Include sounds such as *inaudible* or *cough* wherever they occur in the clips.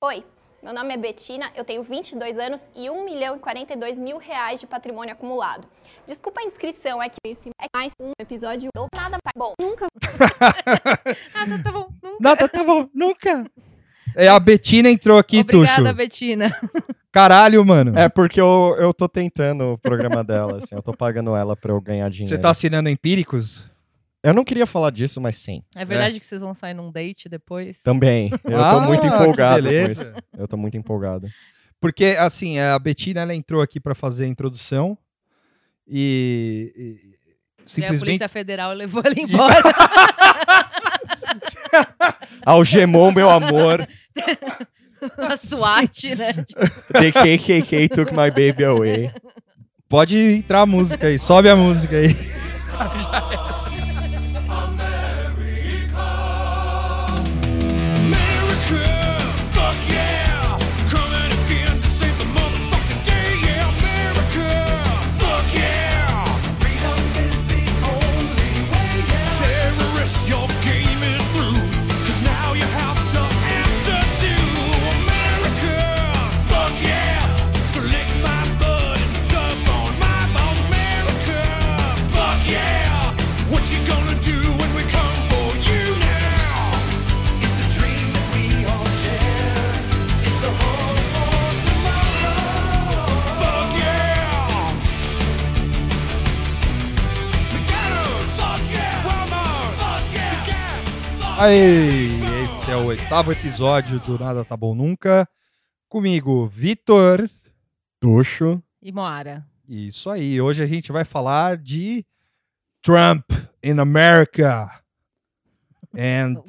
Oi, meu nome é Betina, eu tenho 22 anos e 1 milhão e 42 mil reais de patrimônio acumulado. Desculpa a inscrição, é que esse é mais um episódio do Nada Tá Bom. Nunca *laughs* Nada, tá bom. Nunca. Nada, tá bom, nunca. É, a Betina entrou aqui, Obrigada, Tuxo. Betina. Caralho, mano. É porque eu, eu tô tentando o programa dela, assim, eu tô pagando ela pra eu ganhar dinheiro. Você tá assinando empíricos? Eu não queria falar disso, mas sim. É verdade que vocês vão sair num date depois? Também. *laughs* Eu Ah, tô muito que empolgado com beleza. isso. Eu tô muito empolgado. Porque, assim, a Betina, ela entrou aqui pra fazer a introdução e... e E a simplesmente... Polícia Federal levou ela *laughs* embora. *laughs* Algemou meu amor. a SWAT, né? The KKK took my baby away. Pode entrar a música aí, sobe a música aí. America, Aí, esse é o oitavo episódio do Nada Tá Bom Nunca. Comigo, Vitor. Tuxo. E Moara. Isso aí, hoje a gente vai falar de Trump in America. And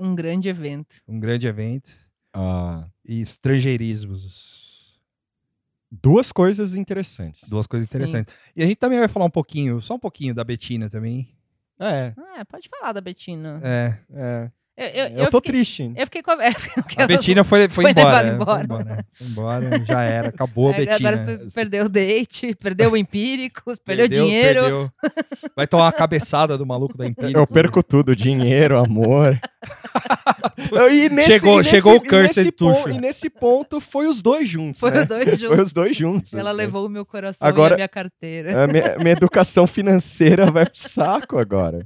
Um gr- grande evento. um grande evento. Ah, E estrangeirismos. duas coisas interessantes. Duas coisas Sim. interessantes. E a gente também vai falar um pouquinho, só um pouquinho da Betina também. É, Ah, pode falar da Betina. É, é. Eu, eu, Eu, tô fiquei, triste. *laughs* Eu fiquei com a... a Betina foi, foi, foi embora, levada embora. Foi embora. Foi embora, já era, acabou a Aí Betina. Agora você perdeu o date, perdeu o Empíricos, perdeu, Perdeu, dinheiro. perdeu. Vai tomar uma cabeçada do maluco da Empíricos. Eu perco tudo, dinheiro, amor. *laughs* e nesse, Chegou- e nesse- chegou o e nesse Cursed pon- Tuxo. E nesse ponto foi os dois juntos, Foi né? os dois *laughs* Foi juntos. os dois juntos. Ela né? levou o meu coração e Agora- a minha carteira. A minha, minha educação financeira vai pro saco agora.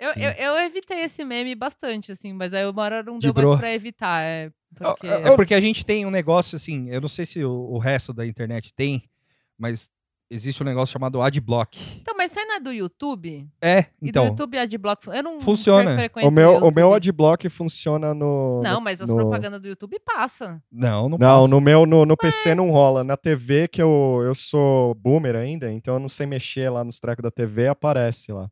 Eu, eu, eu evitei esse meme bastante, assim, mas aí uma hora não De deu bro. mais pra evitar. É, porque... É porque a gente tem um negócio assim, eu não sei se o, o resto da internet tem, mas existe um negócio chamado adblock. Então, mas isso aí não é do YouTube? É, E então, do YouTube Adblock... Eu não Funciona. O meu, o meu adblock funciona no. Não, no- mas as no- propagandas do YouTube passa. não, não, Não, passa. no meu no, no PC não rola. Na TV, que eu, eu sou boomer ainda, então eu não sei mexer lá nos trecos da TV, aparece lá.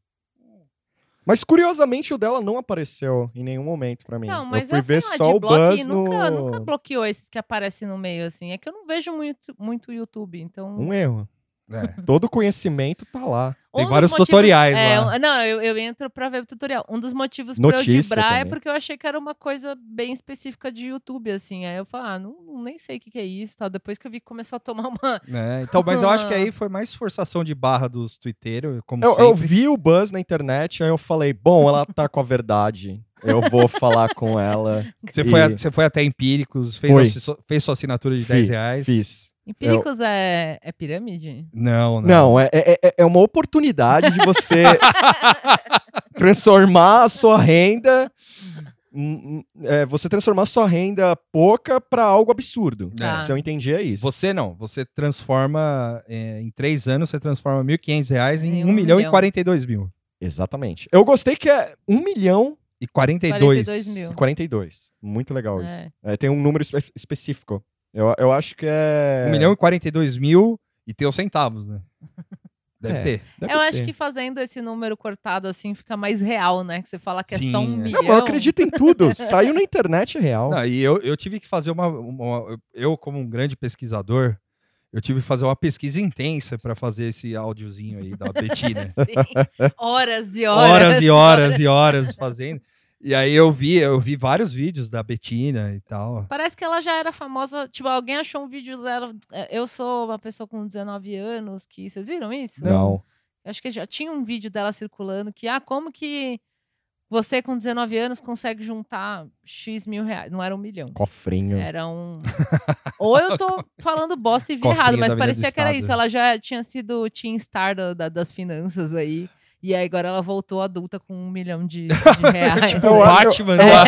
Mas curiosamente o dela não apareceu em nenhum momento pra mim. Não, mas eu fui eu ver só o buzz e nunca, no... nunca bloqueou esses que aparecem no meio, assim. É que eu não vejo muito, muito YouTube, então... Um erro. É. *laughs* Todo conhecimento tá lá. Tem dos vários tutoriais é, lá. um- Não, eu, eu entro pra ver o tutorial. Um dos motivos pra eu Notícia dibrar é também. porque eu achei que era uma coisa bem específica de YouTube, assim. Aí eu falei, ah, não, nem sei o que, que é isso tal. Depois que eu vi que começou a tomar uma. *laughs* É, então, mas eu *laughs* acho que aí foi mais forçação de barra dos twitteiros, como Eu, eu vi o buzz na internet, aí eu falei, bom, ela tá com a verdade. Eu vou falar com ela. Você, foi, a- E- você foi até Empíricos, fez, a fez sua assinatura de Fiz, 10 reais. Fiz. Empíricos é, é pirâmide? Não, não. Não, é, é, é- é uma oportunidade de você *laughs* transformar a sua renda. hum, hum, é, você transformar a sua renda pouca pra algo absurdo. Tá. Se eu entendi, é isso. Você não, você transforma, é, em três anos, você transforma 1.500 reais em Em 1 um milhão e milhão. 42 mil. Exatamente. Eu gostei que é 1 milhão E 42. 42 mil. e 42. Muito legal É. isso. É, tem um número espe- específico. Eu, eu acho que é. 1 milhão e 42 mil e tem os centavos, né? *laughs* Deve É. ter. Deve eu acho ter. que fazendo esse número cortado assim fica mais real, né? Que você fala que é Sim, só um é. milhão. Não, mas eu acredito em tudo. *laughs* Saiu na internet é real. Não, e eu, eu tive que fazer uma, uma- Eu, como um grande pesquisador, eu tive que fazer uma pesquisa intensa para fazer esse áudiozinho aí da Betina. *laughs* Sim. Horas e horas. horas e horas e horas fazendo. E aí eu vi, eu vi vários vídeos da Betina e tal. Parece que ela já era famosa. Tipo, alguém achou um vídeo dela. é, Eu sou uma pessoa com 19 anos que. Vocês viram isso? Não. Acho que já tinha um vídeo dela circulando que, ah, como que você com 19 anos consegue juntar X mil reais. Não era um milhão. Cofrinho. Era um. *laughs* Ou eu tô falando bosta e vi Cofrinho errado, mas parecia que era isso. Ela já tinha sido teen star da- da- das finanças aí. E aí agora ela voltou adulta com um milhão de, *laughs* de reais. Tipo, o Batman, É. lá,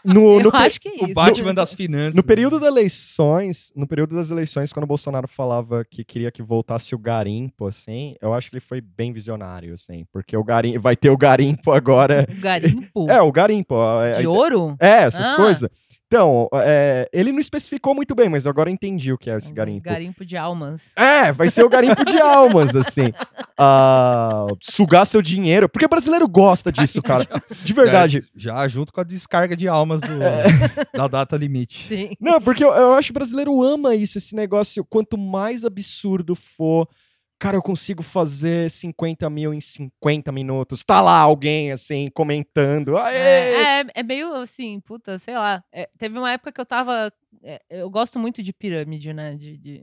*laughs* No, no eu acho que é o isso. Batman das finanças. No período das eleições, no período das eleições, quando o Bolsonaro falava que queria que voltasse o garimpo, assim, eu acho que ele foi bem visionário, assim, porque o garimpo vai ter o garimpo agora. O garimpo É, o garimpo. é- de ouro? É, essas Ah. coisas. Então, é, ele não especificou muito bem, mas eu agora entendi o que é esse Um garimpo. Garimpo de almas. É, vai ser o garimpo de almas, assim. *laughs* Ah, sugar seu dinheiro. Porque brasileiro gosta disso, cara. De verdade. Já, já junto com a descarga de almas do- *laughs* da data limite. Sim. Não, porque eu, eu acho que o brasileiro ama isso, esse negócio. Quanto mais absurdo for, cara, eu consigo fazer 50 mil em 50 minutos. Tá lá alguém, assim, comentando. Aê! É, é, é meio assim, puta, sei lá. É, teve uma época que eu tava. é, eu gosto muito de pirâmide, né? De, de-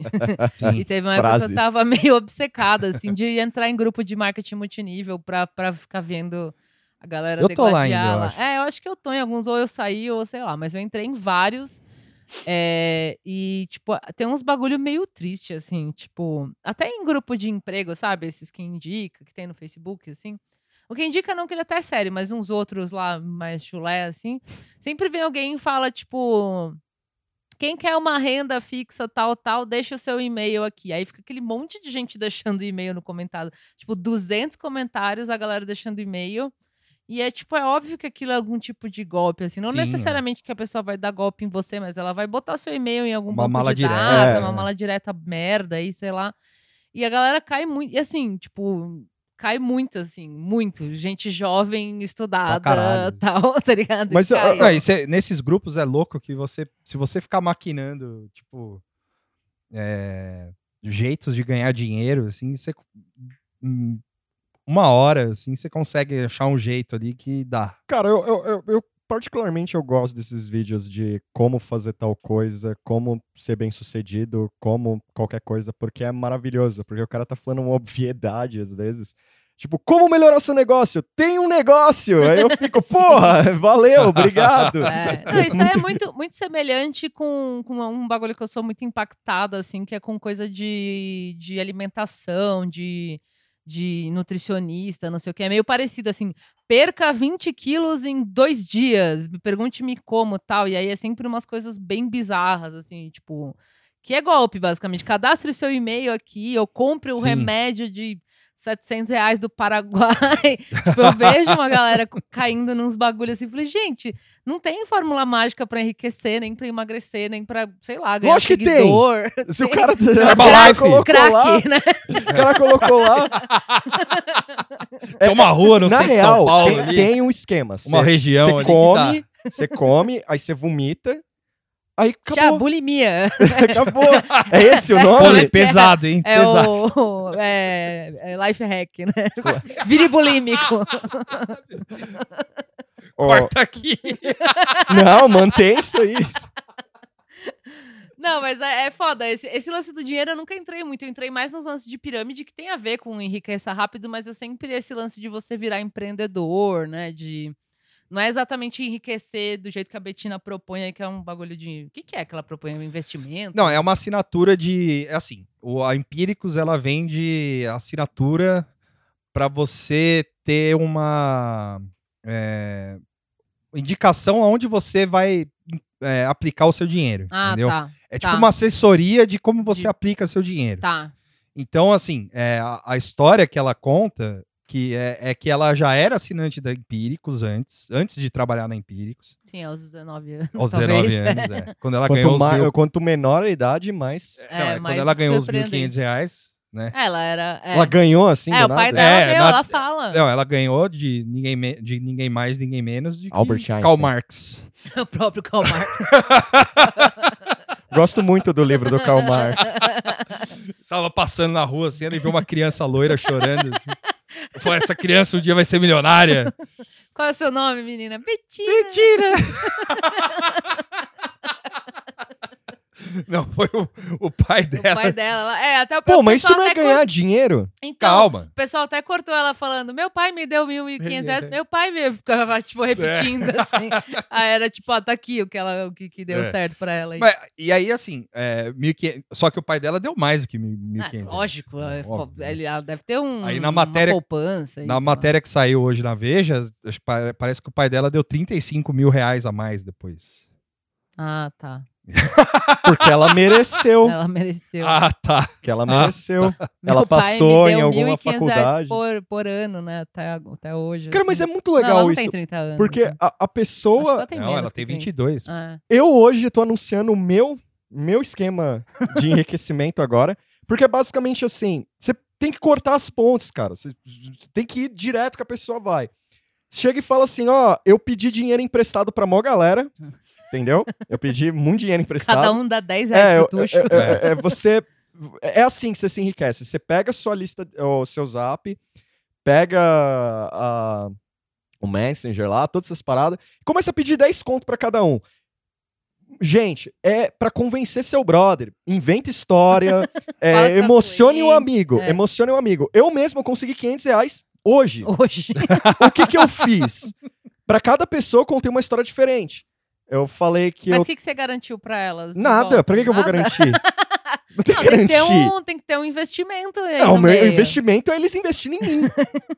Sim. *laughs* *laughs* E teve uma época que eu tava meio obcecada, assim, de entrar em grupo de marketing multinível pra, pra ficar vendo a galera Eu tô lá ainda, eu. É, eu acho que eu tô em alguns, ou eu saí, ou sei lá, mas eu entrei em vários. É, e, tipo, tem uns bagulho meio triste, assim, tipo, até em grupo de emprego, sabe? Esses que indica, que tem no Facebook, assim. O que indica não que ele até é sério, mas uns outros lá mais chulé, assim. Sempre vem alguém e fala, tipo. Quem quer uma renda fixa, tal, tal, deixa o seu e-mail aqui. Aí fica aquele monte de gente *laughs* deixando e-mail no comentário. Tipo, 200 comentários, a galera deixando e-mail. E é tipo, é óbvio que aquilo é algum tipo de golpe, assim. Não Sim. necessariamente que a pessoa vai dar golpe em você, mas ela vai botar seu e-mail em algum Uma banco mala de direta. data, É. uma mala direta merda aí, sei lá. E a galera cai muito. E assim, tipo, cai muito, assim, muito. Gente jovem, estudada, *laughs* tal, tá ligado? Mas, cê- nesses grupos é louco que você, se você ficar maquinando, tipo, é, jeitos de ganhar dinheiro, assim, você, em uma hora, assim, você consegue achar um jeito ali que dá. Cara, eu, eu, eu- eu particularmente eu gosto desses vídeos de como fazer tal coisa, como ser bem sucedido, como qualquer coisa, porque é maravilhoso, porque o cara tá falando uma obviedade às vezes. Tipo, como melhorar seu negócio? Tem um negócio! Aí eu fico, *laughs* porra, valeu, obrigado. É, *laughs* não, isso aí é muito, muito semelhante com, com um bagulho que eu sou muito impactada, assim, que é com coisa de, de alimentação, de, de nutricionista, não sei o que. É meio parecido, assim, perca 20 quilos em dois dias, me pergunte-me como, tal. E aí é sempre umas coisas bem bizarras, assim, tipo... Que é golpe, basicamente. Cadastre seu e-mail aqui, ou compre um Sim. remédio de 700 reais do Paraguai. *laughs* tipo, eu vejo uma galera caindo nos bagulhos assim. Falei, gente, não tem fórmula mágica pra enriquecer, nem pra emagrecer, nem pra, sei lá, ganhar Lógico que tem. seguidor. Se o cara, o Herbalife. cara colocou lá, Crack, né? *laughs* o cara colocou lá, É uma rua no na centro de São Paulo tem, ali, tem um esquema. uma Cê- região Você ali que come, você come, aí você vomita, aí Já, acabou. bulimia. *laughs* acabou. É esse o dá. nome? Pô, pesado, hein? É pesado. o *laughs* é, é life hack, né? Vire bulímico. Corta aqui. *laughs* não, mantém isso aí. Não, mas é, é foda. Esse, esse lance do dinheiro eu nunca entrei muito. Eu entrei mais nos lances de pirâmide, que tem a ver com enriquecer rápido, mas é sempre esse lance de você virar empreendedor, né? De. Não é exatamente enriquecer do jeito que a Betina propõe aí, que é um bagulho de. O que, que é que ela propõe? Um investimento? Não, é uma assinatura de. É assim, o, a Empíricos ela vende assinatura para você ter uma é, indicação aonde você vai é, aplicar o seu dinheiro. Ah, entendeu? tá. É tipo tá. uma assessoria de como você De- aplica seu dinheiro. Tá. Então, assim, é, a, a história que ela conta que é, é que ela já era assinante da Empíricos antes, antes de trabalhar na Empíricos, Sim, aos 19 anos. aos talvez. 19 anos. é. *laughs* Quando ela ganhou Quanto, os ma- mil, quanto menor a idade, mais. É, não, é mais quando ela ganhou os surpreendente. 1.500 reais, né? Ela era. É, Ela ganhou assim, é do o pai nada? dela É, deu, na- ela fala. Não, ela ganhou de ninguém, me- de ninguém mais, ninguém menos de que Albert Einstein. Karl Marx. *laughs* o próprio Karl Marx. *laughs* Gosto muito do livro do Karl Marx. Tava passando na rua assim, ele viu uma criança loira chorando. Assim. Essa criança um dia vai ser milionária. Qual é o seu nome, menina? Betina. Mentira! *laughs* *laughs* Não, foi o, o pai O dela. pai dela. É, até o Pô, o mas isso não é ganhar cor- dinheiro? Então, Calma. o pessoal até cortou ela falando: meu pai me deu mil, mil e quinhentos reais. É. *laughs* Meu pai me ficava, tipo, repetindo assim. Aí era tipo, ó, tá aqui o que, ela, o que, que deu É. certo pra ela. aí. Mas, e aí, assim, é, 1.500 só que o pai dela deu mais do que 1.500. Ah, reais. lógico, é, Óbvio. ele, ela deve ter um, Aí na matéria- uma poupança. Na né? matéria que saiu hoje na Veja, parece que o pai dela deu 35 mil reais a mais depois. Ah, tá. Porque ela mereceu. Ela mereceu. Ah, tá. Que ela mereceu. Meu ela pai me passou em alguma 1.500 reais faculdade. Por, por ano, né? Até, até hoje. Cara, mas é assim. muito Não, ela legal não isso. tem 30 anos. Porque né? a, a Acho que pessoa. ela tem Não, menos ela que tem 30. 22. Ah. Eu hoje tô anunciando o meu, meu esquema de enriquecimento *laughs* agora. Porque é basicamente assim: você tem que cortar as pontes, cara. Você você tem que ir direto que a pessoa vai. Chega e fala assim: ó, eu pedi dinheiro emprestado pra mó galera. *laughs* Entendeu? Eu pedi muito dinheiro emprestado. Cada um dá 10 reais É, pro tucho. é, é, é, você. É assim que você se enriquece. Você pega a sua lista, o seu zap, pega a- o Messenger lá, todas essas paradas, e começa a pedir 10 conto pra cada um. Gente, é pra convencer seu brother. Inventa história, *laughs* é, a emocione o cliente, amigo. é. Emocione o amigo. Eu mesmo consegui 500 reais hoje. Hoje. *laughs* o que que eu fiz? *laughs* Pra cada pessoa eu contei uma história diferente. Eu falei que Mas eu o que, que você garantiu pra elas? Nada, pra que, que eu vou garantir? *laughs* Não tem Não, que tem, que ter um, tem que ter um investimento aí Não, o meu meio. investimento é eles investirem em mim.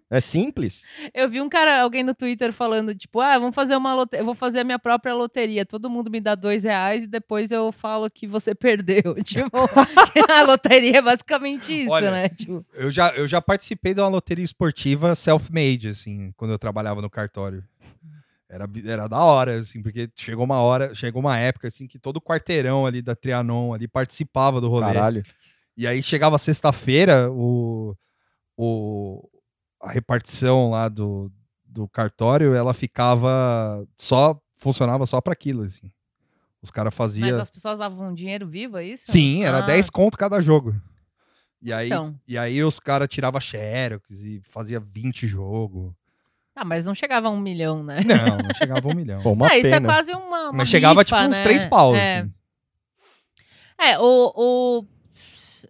é simples. *laughs* Eu vi um cara, alguém no Twitter falando, tipo, ah, vamos fazer uma loteria, eu vou fazer a minha própria loteria. Todo mundo me dá dois reais e depois eu falo que você *laughs* perdeu. Tipo, a loteria é basicamente isso, Olha, né? Tipo, Eu já, eu já participei de uma loteria esportiva self-made, assim, quando eu trabalhava no cartório. Era, era da hora, assim, porque chegou uma hora, chegou uma época, assim, que todo o quarteirão ali da Trianon ali participava do rolê. Caralho. E aí chegava sexta-feira, o, o, a repartição lá do, do cartório, ela ficava só, funcionava só para aquilo, assim. Os caras mas faziam... as pessoas davam dinheiro vivo, é isso? Sim, era Ah, 10 conto cada jogo. E aí, Então. e aí os caras tiravam xerox e fazia 20 jogos. Ah, mas não chegava a um milhão, né? Não, não chegava a um milhão. Pô, uma ah, isso é pena. quase uma, uma Mas chegava tipo rifa, uns né? três paus. É. assim. É, o, o.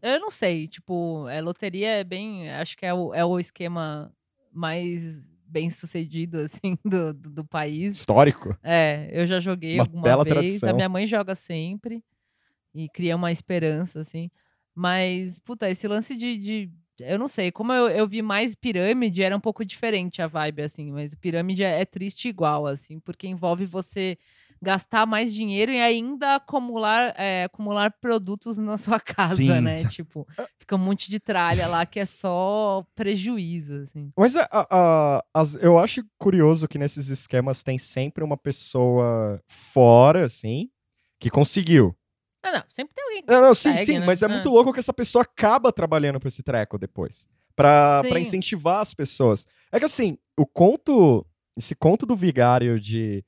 Eu não sei, tipo, é, loteria é bem. Acho que é o, é o esquema mais bem sucedido, *laughs* assim, do, do, do país. Histórico. É, eu já joguei Uma alguma bela vez. A tradição. minha mãe joga sempre e cria uma esperança, assim. Mas, puta, esse lance de. de- eu não sei, como eu, eu vi mais pirâmide, era um pouco diferente a vibe, assim, mas pirâmide é, é triste igual, assim, porque envolve você gastar mais dinheiro e ainda acumular, é, acumular produtos na sua *laughs* casa, Sim. né? Tipo, fica um monte de tralha lá que é só prejuízo, assim. Mas a- a- eu acho curioso que nesses esquemas tem sempre uma pessoa fora, assim, que conseguiu. Ah, não, sempre tem alguém que Não, não, sim, consegue, sim, né? mas é Ah. muito louco que essa pessoa acaba trabalhando pra esse treco depois. Pra, pra incentivar as pessoas. É que assim, o conto, esse conto do vigário de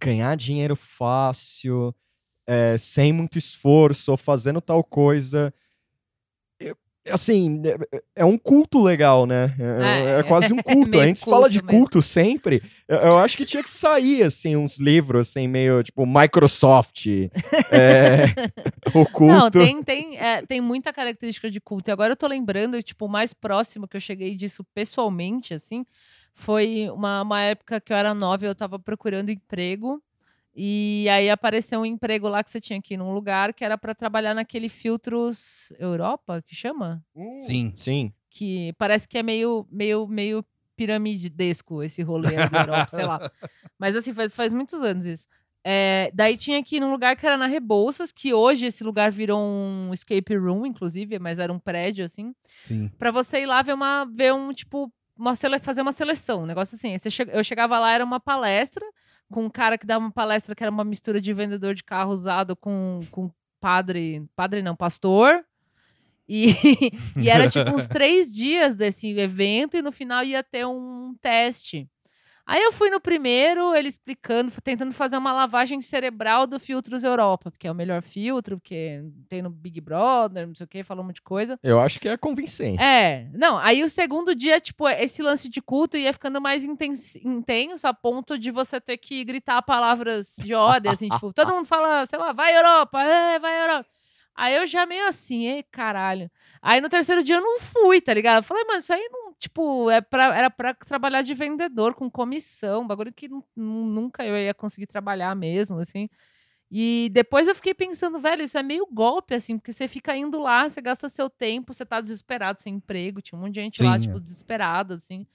ganhar dinheiro fácil, é, sem muito esforço, ou fazendo tal coisa. Assim, é, é um culto legal, né? É, É, é quase um *laughs* culto. A gente fala de culto mesmo. culto sempre. Eu, eu acho que tinha que sair, assim, uns livros, assim, meio tipo Microsoft. é, *laughs* o culto. Não, tem, tem, é, tem muita característica de culto. E agora eu tô lembrando, tipo, o mais próximo que eu cheguei disso pessoalmente, assim, foi uma, uma época que eu era nova e eu tava procurando emprego. E aí apareceu um emprego lá que você tinha ir num lugar que era para trabalhar naquele filtros Europa, que chama? Sim. Sim. Que parece que é meio, meio, meio piramidesco esse rolê da Europa, sei lá. Mas assim, faz, faz muitos anos isso. É, daí tinha ir num lugar que era na Rebouças, que hoje esse lugar virou um escape room, inclusive, mas era um prédio, assim, Sim. pra você ir lá ver uma, ver um, tipo, uma sele- fazer uma seleção, um negócio assim. Che- eu chegava lá, era uma palestra, com um cara que dava uma palestra que era uma mistura de vendedor de carro usado com, com padre, padre não, pastor. E, *laughs* e era tipo uns *laughs* três dias desse evento e no final ia ter um teste. Aí eu fui no primeiro, ele explicando, tentando fazer uma lavagem cerebral do Filtros Europa, porque é o melhor filtro, porque tem no Big Brother, não sei o que, falou um monte de coisa. Eu acho que é convincente. É, não, aí o segundo dia, tipo, esse lance de culto ia ficando mais intens- intenso a ponto de você ter que gritar palavras de ordem, assim, tipo, todo mundo fala, sei lá, vai Europa, é, vai Europa. Aí eu já meio assim, ei, caralho. Aí no terceiro dia eu não fui, tá ligado? Eu falei, mano, isso aí não, tipo, é pra, era pra trabalhar de vendedor, com comissão, um bagulho que nu- nu- nunca eu ia conseguir trabalhar mesmo, assim. E depois eu fiquei pensando, velho, isso é meio golpe, assim, porque você fica indo lá, você gasta seu tempo, você tá desesperado sem emprego, tinha um monte de gente lá, Sim, tipo, é. desesperada, assim.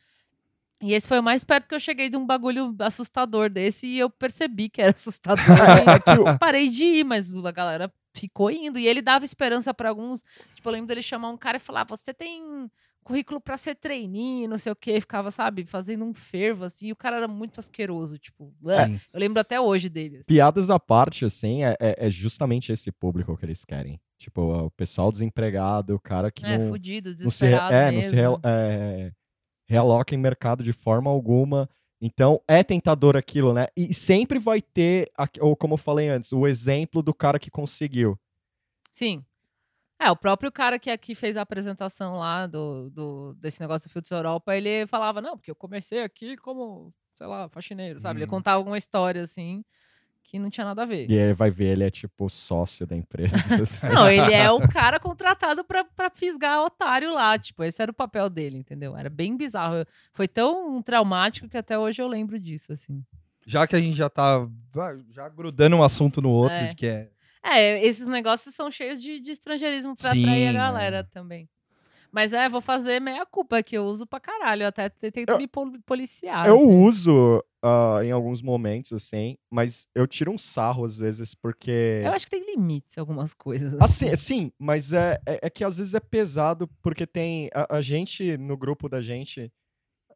E esse foi o mais perto que eu cheguei de um bagulho assustador desse e eu percebi que era *laughs* assustador. *laughs* e eu parei de ir, mas a galera ficou indo. E ele dava esperança pra alguns. Tipo, eu lembro dele chamar um cara e falar: Você tem currículo pra ser trainee, não sei o quê. Ficava, sabe, fazendo um fervo, assim. E o cara era muito asqueroso. Tipo, eu lembro até hoje dele. Piadas à parte, assim, é, é- é justamente esse público que eles querem. Tipo, o pessoal desempregado, o cara que É, não, fudido, não se, re- desesperado é, não mesmo. se rel- é, realoca em mercado de forma alguma. Então, é tentador aquilo, né? E sempre vai ter, ou como eu falei antes, o exemplo do cara que conseguiu. Sim. É, o próprio cara que aqui fez a apresentação lá do, do- desse negócio do Filtros Europa, ele falava, não, porque eu comecei aqui como, sei lá, faxineiro, sabe? Ele Hum. contava alguma história, assim, que não tinha nada a ver. E aí vai ver, ele é tipo sócio da empresa. *laughs* assim. Não, ele é o cara contratado pra, pra fisgar otário lá. Tipo, esse era o papel dele, entendeu? Era bem bizarro. Foi tão traumático que até hoje eu lembro disso, assim. Já que a gente já tá já grudando um assunto no outro, É. que é. É, esses negócios são cheios de, de estrangeirismo pra atrair a Sim, galera é. também. Mas é, vou fazer meia culpa, que eu uso pra caralho. Eu até tento Eu- me pol- policiar. Eu assim. uso ah, em alguns momentos, assim, mas eu tiro um sarro às vezes, porque. Eu acho que tem limites algumas coisas. *laughs* Assim, sim, mas é, é, é que às vezes é pesado, porque tem. A, a gente, no grupo da gente,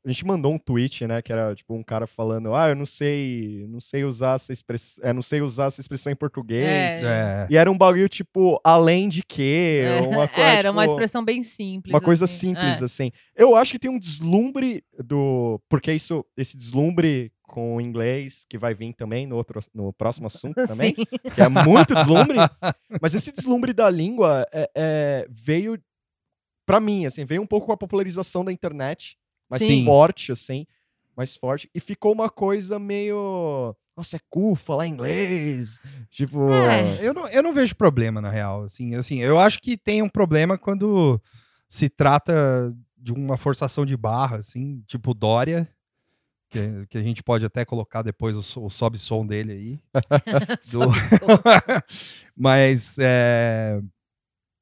a gente mandou um tweet, né? Que era tipo um cara falando, ah, eu não sei, não sei usar essa expressão. É, não sei usar essa expressão em português. É. é, E era um bagulho, tipo, além de quê? É, Uma *laughs* coisa, era uma tipo, expressão bem simples. Uma coisa assim. simples, É. assim. Eu acho que tem um deslumbre do. Porque isso, esse deslumbre com o inglês, que vai vir também no, outro, no próximo assunto *laughs* também, Sim. que é muito deslumbre. *laughs* mas esse deslumbre da língua é, é, veio, pra mim, assim, veio um pouco com a popularização da internet, mais Sim. forte, assim, mais forte, e ficou uma coisa meio. Nossa, é cool falar inglês. Tipo. É. Eu não, eu não vejo problema, na real. Assim, assim, eu acho que tem um problema quando se trata de uma forçação de barra, assim, tipo Dória, que, que a gente pode até colocar depois o, o sobe-som dele aí. *laughs* Sobe som. *laughs* mas, é,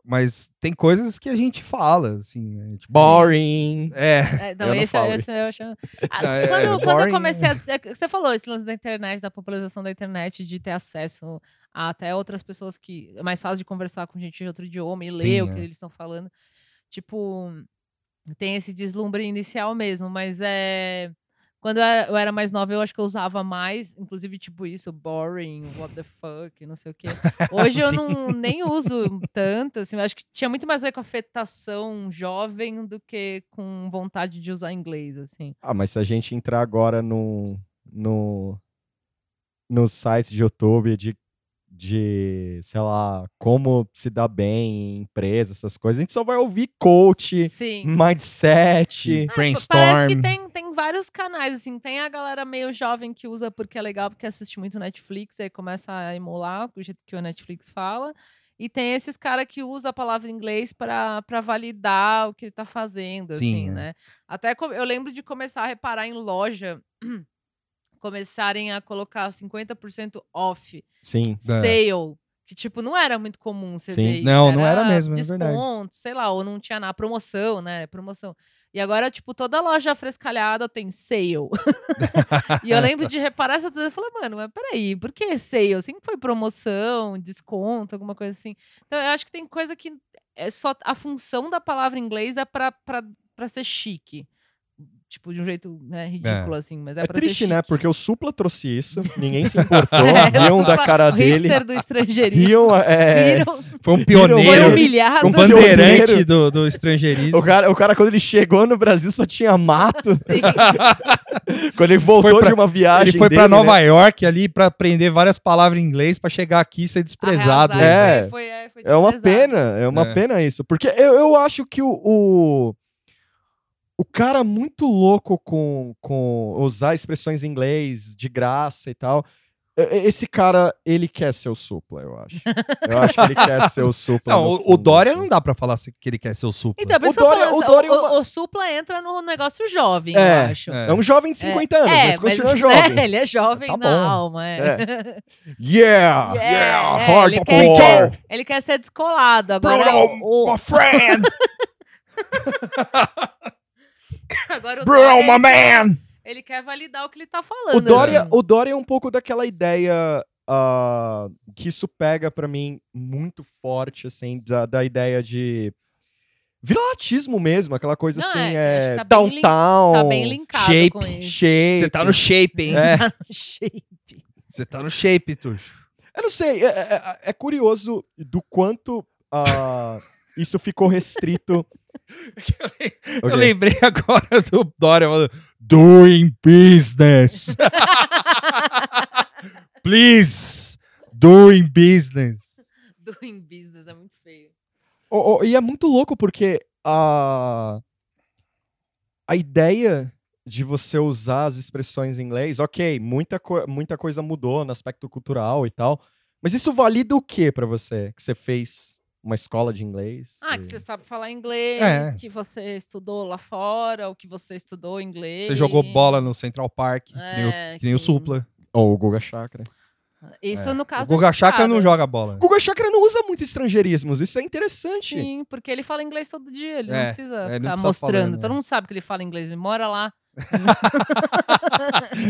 mas tem coisas que a gente fala, assim, né? Tipo, Boring. É, É, não, Eu não esse, falo esse eu chamo. Ah, Não, é- quando, é quando eu comecei a. é Você falou esse lance da internet, da popularização da internet, de ter acesso a até outras pessoas que. É mais fácil de conversar com gente de outro idioma e ler Sim, o que é. eles estão falando. Tipo, tem esse deslumbre inicial mesmo, mas é. Quando eu era, eu era mais nova, eu acho que eu usava mais, inclusive, tipo isso, boring, what the fuck, não sei o quê. Hoje eu *laughs* não nem uso tanto, assim, eu acho que tinha muito mais a ver com afetação jovem do que com vontade de usar inglês, assim. Ah, mas se a gente entrar agora no, no, no site de YouTube de, de, sei lá, como se dar bem em empresa, essas coisas, a gente só vai ouvir coach, Sim. Mindset. Pa- brainstorm. Parece que tem, tem vários canais, assim. Tem a galera meio jovem que usa porque é legal, porque assiste muito Netflix, aí começa a emular o jeito que o Netflix fala. E tem esses caras que usam a palavra em inglês para validar o que ele tá fazendo, Sim, assim, é. né? Até eu lembro de começar a reparar em loja, *clears throat* começarem a colocar 50% off, Sim. É. sale. Que, tipo, não era muito comum você Sim. ver isso. Não, não era mesmo, é desconto, verdade. sei lá, ou não tinha na promoção, né? Promoção. E agora, tipo, toda loja frescalhada tem sale. *laughs* e eu lembro de reparar essa coisa e falar, mano, mas peraí, por que sale? Sempre foi promoção, desconto, alguma coisa assim. Então, eu acho que tem coisa que é só a função da palavra em inglês é pra, pra, pra ser chique. Tipo, de um jeito né, ridículo, assim, mas é, É pra ser triste, né? Porque o Supla trouxe isso, *laughs* ninguém se importou, *laughs* É, riam da cara o dele, do estrangeirismo. riam, é, Viram, foi um foi pioneiro, humilhado. foi um Pioneiro. bandeirante do, do estrangeirismo. o cara, o cara, quando ele chegou no Brasil, só tinha mato. *laughs* Quando ele voltou pra- de uma viagem Ele foi pra dele, Nova né? York ali pra aprender várias palavras em inglês pra chegar aqui e ser desprezado. Arrasar, É. foi- foi- é, foi É uma pena, é uma É. pena isso. Porque eu, eu acho que o, o, o cara muito louco com, com usar expressões em inglês de graça e tal, Esse cara, ele quer ser o Supla, eu acho. Eu acho que ele quer ser o Supla. Não, o, o Dória assim. não dá pra falar se- que ele quer ser o supla. Então, por O isso tô Dória- falando, o assim, é o, uma- o Supla entra no negócio jovem, É, eu acho. é. É um jovem de 50 anos, mas continua né, *laughs* jovem. ele é jovem Tá na bom. alma. É. *laughs* Yeah! É, Yeah! é, ele, quer ser, ele quer ser descolado. Agora, Bruno, o, my friend! *laughs* *laughs* agora o Bruno, Dória, my man! ele quer validar o que ele tá falando. O Dória, assim. o Dória é um pouco daquela ideia ah, que isso pega pra mim muito forte, assim, da, da ideia de viralatismo mesmo, aquela coisa Não, assim, é, é, tá bem lin- downtown, Tá bem linkado shape, com isso. shape. Você tá no shape, hein? É. Tá no *laughs* shape. Você tá no shape, Tuxo. Eu não sei, é, é- é curioso do quanto ah, isso ficou restrito. Eu lembrei *laughs* agora do Dória falando Doing business. *laughs* Please. Doing business. Doing business é muito feio. Ô, ô, e é muito louco porque a, a ideia de você usar as expressões em inglês, ok, muita, co- muita coisa mudou no aspecto cultural e tal, mas isso valida o que pra você? Que você fez uma escola de inglês? Ah, e- que você sabe falar inglês, É. que você estudou lá fora, ou que você estudou inglês. Você jogou bola no Central Park, que, nem o, É, que nem o Supla. Ou o Guga Chakra. Isso É. no O caso Guga desses Chakra não joga bola. O Guga Chakra não usa muito estrangeirismos, isso é interessante. Sim, porque ele fala inglês todo dia, ele É, não precisa é, ele não ficar precisa mostrando. falando, Todo né? mundo sabe que ele fala inglês, ele mora lá.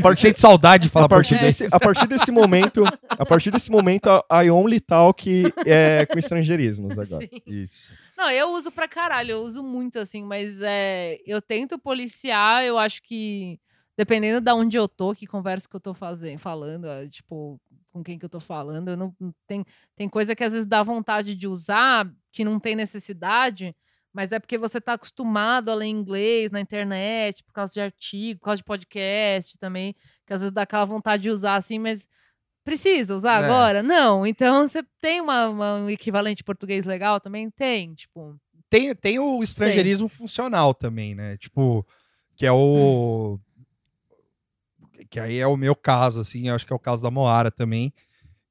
Pode de saudade de falar A partir, português. desse, a partir desse momento, a partir desse momento, a I only talk é com estrangeirismos *laughs* agora. Sim. Isso. Não, eu uso pra caralho, eu uso muito, assim, mas é, eu tento policiar, eu acho que dependendo da onde eu tô, que conversa que eu tô fazendo, falando, é, tipo, com quem que eu tô falando, eu não não- tem, tem coisa que às vezes dá vontade de usar, que não tem necessidade, mas é porque você tá acostumado a ler inglês na internet, por causa de artigo, por causa de podcast também, que às vezes dá aquela vontade de usar assim, mas precisa usar É. agora? Não. Então você tem uma, uma- um equivalente português legal também? Tem, tipo. Tem, tem o estrangeirismo funcional também, né? Tipo, que é o. Que aí é o meu caso, assim, acho que é o caso da Moara também.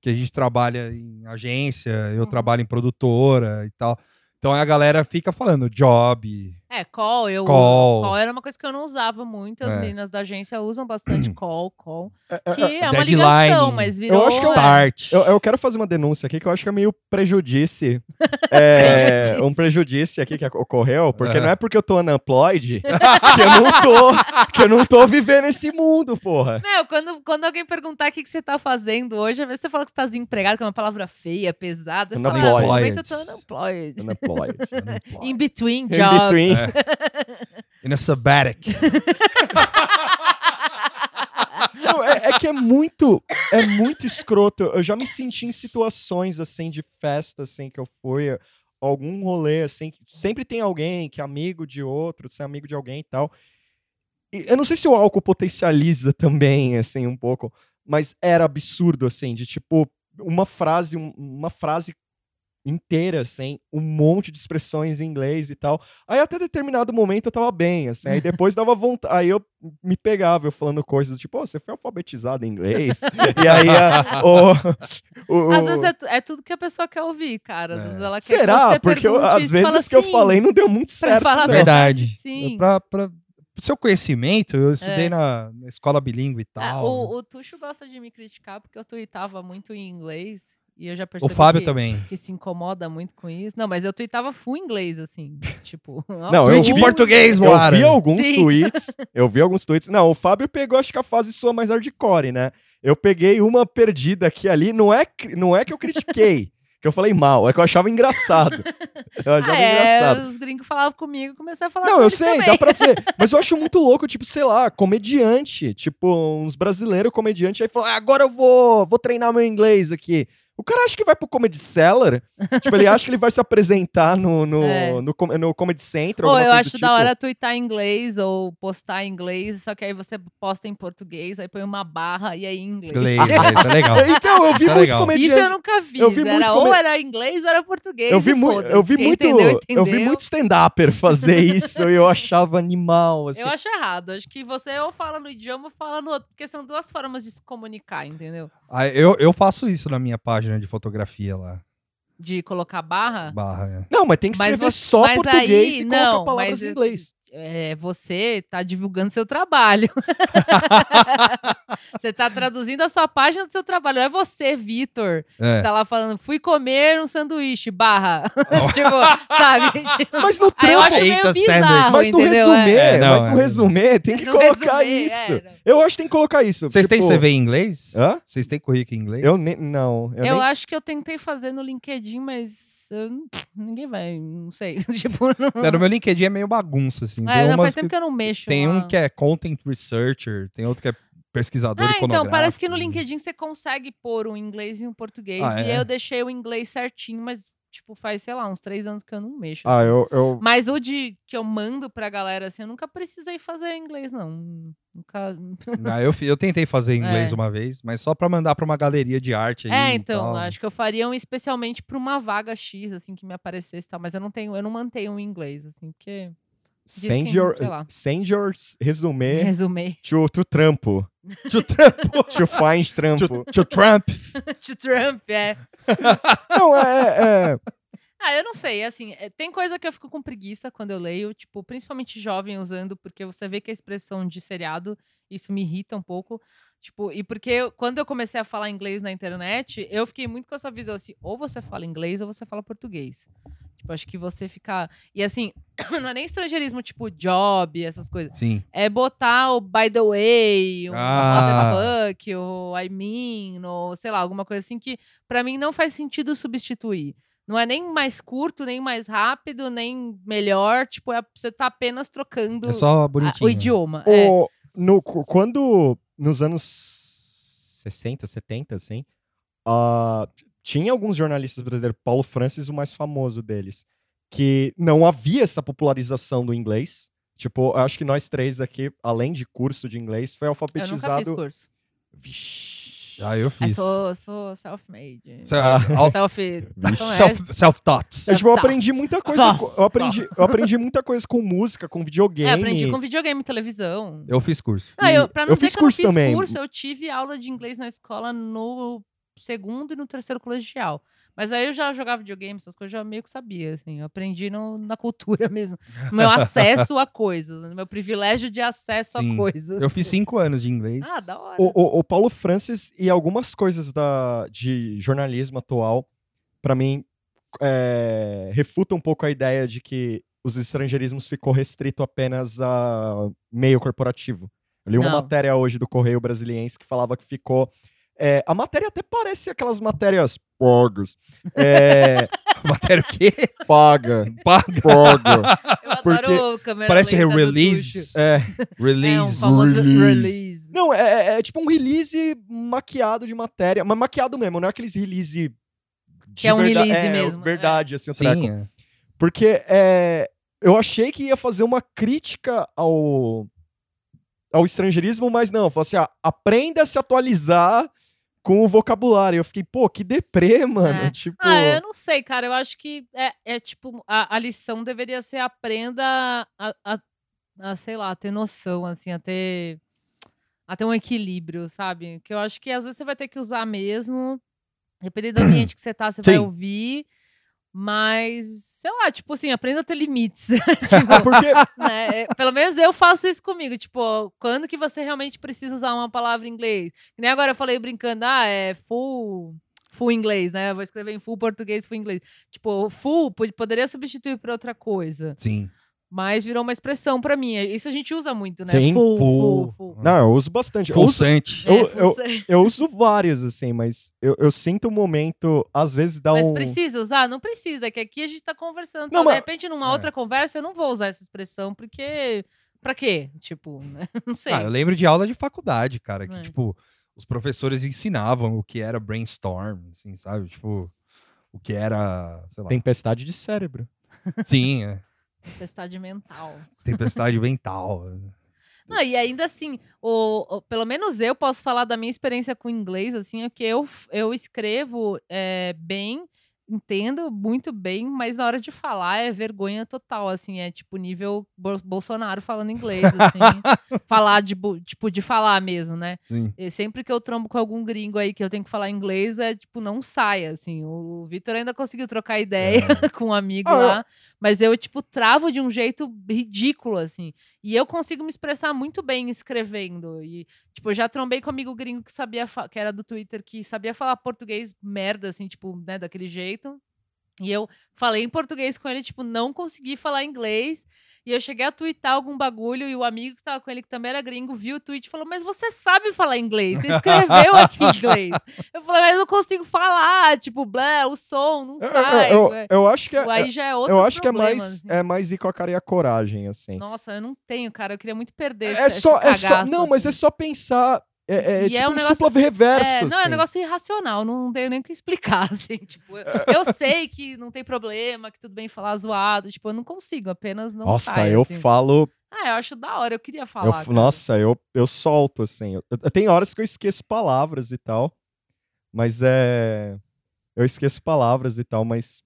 Que a gente trabalha em agência, eu Uhum. trabalho em produtora e tal. Então a galera fica falando job. É, call, eu Call. call era uma coisa que eu não usava muito. As É. meninas da agência usam bastante *clears throat* call, call. É, Que é, é uma Deadline. ligação, mas virou. acho que eu- Start. Eu, eu quero fazer uma denúncia aqui que eu acho que é meio prejudice. *laughs* É, Prejudice. um prejudice aqui que ocorreu, porque É. não é porque eu tô unemployed *laughs* que eu não tô, que eu não tô vivendo esse mundo, porra. Meu, quando, quando alguém perguntar o que, que você tá fazendo hoje, às vezes você fala que você tá desempregado, que é uma palavra feia, pesada. Você fala, ah, Unemployed. eu tô unemployed. Unemployed. *laughs* In between In jobs. between. *laughs* In a sabbatic. Não, é, é que é muito, é muito escroto. Eu já me senti em situações assim de festa, assim, que eu fui, algum rolê, assim, que sempre tem alguém que é amigo de outro, você é amigo de alguém e tal. E eu não sei se o álcool potencializa também, assim, um pouco, mas era absurdo, assim, de tipo, uma frase, um- uma frase inteira, assim, um monte de expressões em inglês e tal. Aí até determinado momento eu tava bem, assim, aí depois dava vontade, aí eu me pegava eu falando coisas do tipo, "Ô, você foi alfabetizado em inglês? *laughs* e aí a, o, o- Às vezes é, é tudo que a pessoa quer ouvir, cara. Às É. vezes ela quer que Será? você Porque eu- às e fala vezes que eu falei não deu muito pra certo. falar a não. verdade, sim. Pra, pra, seu conhecimento, eu estudei É. na, na escola bilíngue e Ah, tal. o, o Tuxo gosta de me criticar porque eu tuitava muito em inglês. E eu já o percebi Fábio que, também. que se incomoda muito com isso. Não, mas eu tuitava full inglês, assim. tipo, *laughs* Não, eu vi- português, Eu Moara. vi alguns Sim. tweets. *laughs* Eu vi alguns tweets. Não, o Fábio pegou, acho que a fase sua mais hardcore, né? Eu peguei uma perdida aqui e ali. Não é, não é que eu critiquei, *laughs* que eu falei mal, é que eu achava engraçado. Eu achava Ah, é, engraçado. os gringos falavam comigo, eu comecei a falar Não, com eu sei, também. dá pra ver. Mas eu acho muito louco, tipo, sei lá, comediante. Tipo, uns brasileiros comediante aí falam, ah, agora eu vou, vou treinar meu inglês aqui. O cara acha que vai pro Comedy Cellar. *laughs* tipo, ele acha que ele vai se apresentar no, no, É. no, no Comedy Central. Pô, alguma eu coisa acho do da tipo. hora tuitar em inglês ou postar em inglês, só que aí você posta em português, aí põe uma barra e aí em inglês. Inglês? *laughs* Isso é legal. Então, eu vi Isso é muito legal. comediante. Isso eu nunca vi. Eu vi era muito ou era inglês ou era português. Eu vi, mu eu vi muito, entendeu, eu vi entendeu. muito stand-upper fazer *laughs* isso e eu achava animal, assim. Eu acho errado. Acho que você ou fala no idioma ou fala no outro, porque são duas formas de se comunicar, entendeu? Ah, eu, eu faço isso na minha página de fotografia lá. De colocar barra. Barra, é. Não, mas tem que Mas escrever você- só mas português aí- e não, colocar palavras mas em inglês. É, você tá divulgando seu trabalho. *laughs* você tá traduzindo a sua página do seu trabalho. Não é você, Vitor, É. tá lá falando, fui comer um sanduíche, barra. *laughs* tipo, sabe? *laughs* Tipo, Mas no aí eu trampo, acho meio Eita, bizarro, mas no entendeu? resumê, É, não, mas no é. resumé tem que No colocar resumê, isso. é, não. Eu acho que tem que colocar isso. Vocês têm tipo- CV em inglês? Hã? Vocês têm currículo em inglês? Eu nem. Não. Eu, Eu, nem... acho que eu tentei fazer no LinkedIn, mas eu ninguém vai, não sei. tipo, não... É, no meu LinkedIn é meio bagunça, assim. É, tem não, umas faz tempo que- que eu não mexo. tem um que é content researcher, tem outro que é pesquisador Ah, então, parece que no LinkedIn você consegue pôr um inglês e um português. Ah, E é? eu deixei o inglês certinho, mas, tipo, faz, sei lá, uns três anos que eu não mexo. Ah, assim. eu. eu... Mas o de que eu mando pra galera, assim, eu nunca precisei fazer inglês, não. Nunca. *laughs* Ah, eu, eu tentei fazer inglês É. uma vez, mas só pra mandar pra uma galeria de arte aí. É, e então, tal. acho que eu faria um especialmente pra uma vaga X, assim, que me aparecesse e tal. Mas eu não tenho, eu não mantenho o inglês, assim, porque. Send your, send your resumê Resumei. to, to trampo. *laughs* To Trump. To find trampo. to, to Trump. *laughs* to Trump, é. *laughs* Não, é, é. Ah, eu não sei, assim, é, tem coisa que eu fico com preguiça quando eu leio, tipo, principalmente jovem usando, porque você vê que a expressão de seriado, isso me irrita um pouco. Tipo, e porque eu- quando eu comecei a falar inglês na internet, eu fiquei muito com essa visão assim, ou você fala inglês ou você fala português. Tipo, acho que você fica. E assim, *coughs* não é nem estrangeirismo, tipo, job, essas coisas. Sim. É botar o by the way, o Ah. motherfuck, o I mean, ou sei lá, alguma coisa assim que pra mim não faz sentido substituir. Não é nem mais curto, nem mais rápido, nem melhor. Tipo, é, você tá apenas trocando É só a- bonitinho. o idioma. é. O, no, cu- quando, nos anos 60, 70, assim, ah, tinha alguns jornalistas brasileiros, Paulo Francis, o mais famoso deles, que não havia essa popularização do inglês. Tipo, eu acho que nós três aqui, além de curso de inglês, foi Eu nunca alfabetizado. fiz curso. Vixe. Ah, eu Eu fiz. sou, sou self-made. Se- Ah. Self. então é- self- Self-taught. Eu, tipo, eu aprendi muita coisa. co- eu, aprendi, eu aprendi muita coisa com música, com videogame. É, aprendi com videogame, televisão. eu fiz curso. Não, eu, pra não eu dizer fiz que eu não curso fiz também. curso, eu tive aula de inglês na escola no segundo e no terceiro colegial. Mas aí eu já jogava videogame, essas coisas, eu já meio que sabia, assim. Eu aprendi no- na cultura *laughs* mesmo. Meu acesso a coisas, no meu privilégio de acesso Sim. a coisas. Eu fiz cinco anos de inglês. Ah, da hora. O, o- o Paulo Francis e algumas coisas da, de jornalismo atual, pra mim, é, refuta um pouco a ideia de que os estrangeirismos ficou restrito apenas a meio corporativo. Eu li uma Não. matéria hoje do Correio Brasiliense que falava que ficou. É, a matéria até parece aquelas matérias pagas. É, *laughs* Matéria o quê? paga, Paga. paga. Eu adoro câmera Parece lenta do release. É, É um Release. famoso Release. release. Não, é, é- é tipo um release maquiado de matéria, mas maquiado mesmo, não é aqueles release. Que é um verda- release é, mesmo, Verdade, assim, o. Sim, é. Porque é, eu achei que ia fazer uma crítica ao, ao estrangeirismo, mas não, falou assim: ah, aprenda a se atualizar com o vocabulário. Eu fiquei, pô, que deprê, *laughs* mano. É. Tipo. Ah, eu não sei, cara. Eu acho que é, é tipo, a, a lição deveria ser aprenda a, a, a, sei lá, a ter noção, assim, a ter, a ter um equilíbrio, sabe? Que eu acho que às vezes você vai ter que usar mesmo. Dependendo do *clears throat* ambiente que você tá, você vai Sim. ouvir. Mas, sei lá, tipo assim, aprenda a ter limites. *laughs* *laughs* tipo, Porque né? é, Pelo menos eu faço isso comigo. Tipo, quando que você realmente precisa usar uma palavra em inglês? Que nem agora eu falei brincando, ah, é full. Full inglês, né? Eu vou escrever em full português, full inglês. Tipo, full pod- poderia substituir por outra coisa. Sim. Mas virou uma expressão pra mim. Isso a gente usa muito, né? Sim, full, full. full, full. Não, eu uso bastante. Eu uso, Pulsante. É, eu- full eu- eu uso vários, assim, mas eu, eu sinto um momento, às vezes dá Mas um. precisa usar? Não precisa, é que aqui a gente tá conversando. Não, Então, mas- De repente, numa É. outra conversa, eu não vou usar essa expressão, porque. Pra quê? Tipo, né? *laughs* não sei. Ah, eu lembro de aula de faculdade, cara, que, É. tipo, os professores ensinavam o que era brainstorm, assim, sabe? Tipo, o que era, sei lá. Tempestade de cérebro. Sim, é. Tempestade mental. Tempestade mental. *laughs* Não, e ainda assim, o, o- pelo menos eu posso falar da minha experiência com inglês, assim, é que eu, eu escrevo é, bem entendo muito bem, mas na hora de falar é vergonha total, assim, é tipo nível Bo- Bolsonaro falando inglês, assim, *laughs* falar de, tipo, de falar mesmo, né? Sim. E sempre que eu trombo com algum gringo aí que eu tenho que falar inglês, é tipo, não sai, assim. O Vitor ainda conseguiu trocar ideia *laughs* com um amigo Ah, lá, mas eu, tipo, travo de um jeito ridículo, assim. E eu consigo me expressar muito bem escrevendo. E, tipo, eu já trombei com um amigo gringo que sabia, que era do Twitter, que sabia falar português merda, assim, tipo, né, daquele jeito. E eu falei em português com ele, tipo, não consegui falar inglês. E eu cheguei a twittar algum bagulho e o amigo que tava com ele, que também era gringo, viu o tweet e falou: Mas você sabe falar inglês? Você escreveu aqui em inglês. *laughs* Eu falei, mas eu não consigo falar, tipo, blé, o som não Eu- sai. eu, é. eu, eu acho que é, Aí já é outro eu acho que é problema, mais, assim. é mais ir com a cara e a coragem, assim. Nossa, eu não tenho, cara. Eu queria muito perder É esse, só, esse é só, cagaço, não, mas é assim. só pensar. É, é E é tipo um um, negócio- reverso. É, não, é um assim. negócio irracional, não tenho nem o que explicar, *laughs* assim, tipo, eu, eu sei que não tem problema, que tudo bem falar zoado, tipo, eu não consigo, apenas não Nossa, sai, eu assim. falo. Ah, eu acho da hora, eu queria eu falar, cara. nossa, eu, eu solto, assim. Eu, eu- tem horas que eu esqueço palavras e tal. Mas é. Eu esqueço palavras e tal, mas.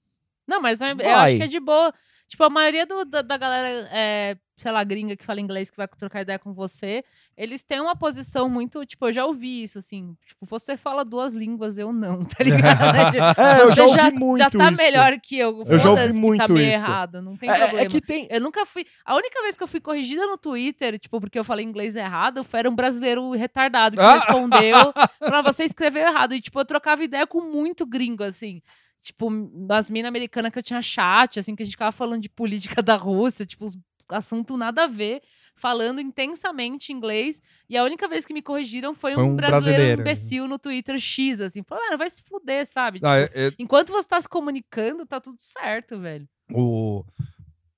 Não, mas é- eu Vai. acho que é de boa. Tipo, a maioria do- da, da galera, é, sei lá, gringa que fala inglês, que vai trocar ideia com você, eles têm uma posição muito, tipo, eu já ouvi isso, assim, tipo, você fala duas línguas, eu não, *laughs* tá ligado? *laughs* Tipo, É, eu você já ouvi já, muito já tá isso. melhor que eu. Eu já ouvi Foda-se que muito tá meio isso. errado, não tem É, problema. é que tem. Eu nunca fui. A única vez que eu fui corrigida no Twitter, tipo, porque eu falei inglês errado, foi era um brasileiro retardado que Ah! respondeu. *laughs* Falava, você escreveu errado. E, tipo, eu trocava ideia com muito gringo, assim. Tipo, as minas americanas que eu tinha chat, assim, que a gente ficava falando de política da Rússia, tipo, assunto nada a ver, falando intensamente inglês. E a única vez que me corrigiram foi, Foi um, um brasileiro, brasileiro. imbecil no Twitter X, assim. Falou, mano, vai se fuder, sabe? Ah, Tipo, é- é- Enquanto você tá se comunicando, tá tudo certo, velho. o...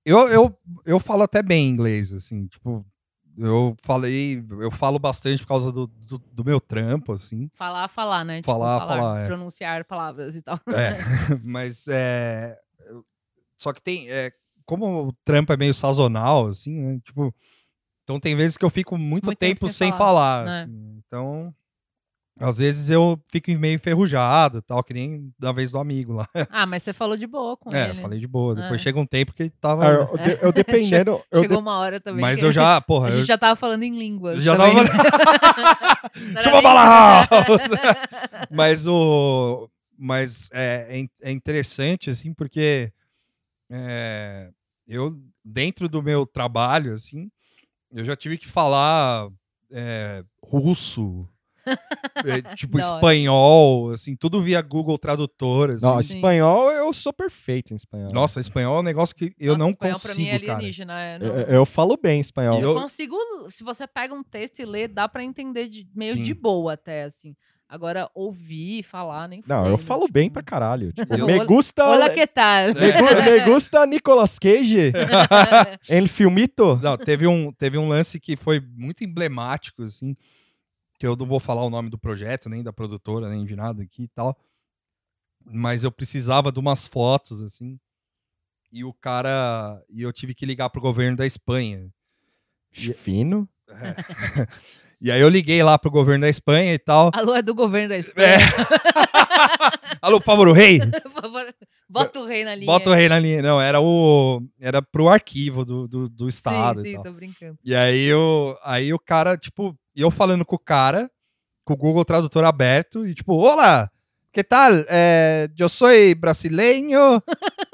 eu, eu, eu falo até bem inglês, assim, tipo, eu falei, eu falo bastante por causa do, do, do meu trampo, assim. Falar, falar, né? Falar, falar, é. Pronunciar palavras e tal. É, *laughs* mas é. eu- Só que tem. É, como o trampo é meio sazonal, assim, né? Tipo. Então tem vezes que eu fico muito, Muito tempo tempo, sem sem falar, falar. né? assim. Então. Às vezes eu fico meio enferrujado e tal, que nem da vez do amigo lá. Ah, mas você falou de boa com É, ele. falei de boa. Depois É. chega um tempo que tava. Ah, eu, eu- *laughs* eu dependendo. eu Chegou uma hora também. mas que eu já, *laughs* porra, A eu gente já tava falando em línguas. já também. tava. *laughs* Chupa bala mas o. Mas é, é é interessante, assim, porque é, eu, dentro do meu trabalho, assim, eu já tive que falar é, russo, é, *laughs* tipo hora. espanhol, assim, tudo via Google Tradutor. Assim. Não, Sim. espanhol eu sou perfeito em espanhol. Nossa, espanhol é um negócio que eu Nossa, não espanhol pra mim é consigo, cara. alienígena. é, Eu, não- eu falo bem espanhol. Eu eu- consigo, se você pega um texto e lê, dá pra entender de- meio Sim. de boa até, assim. Agora, ouvir, falar, nem Não, eu falo tipo, bem pra caralho. *laughs* Tipo, me gusta. Olá, que tal? Me, gu- me gusta Nicolas Cage. *laughs* El filmito. Não, teve um, teve um lance que foi muito emblemático, assim, que eu não vou falar o nome do projeto, nem da produtora, nem de nada aqui e tal, mas eu precisava de umas fotos, assim, e o cara, e eu tive que ligar pro governo da Espanha. Fino. *laughs* E aí eu liguei lá pro governo da Espanha e tal. Alô, é do governo da Espanha. É. *laughs* Alô, por favor, o rei, Por favor, bota o rei na linha. bota o rei na linha. Não, era o, era pro arquivo do, do, do estado Sim, e sim, tal. tô brincando. E aí, eu, aí o cara, tipo, eu falando com o cara, com o Google Tradutor aberto, e tipo, olá, que tal? Eh, eu sou brasileiro,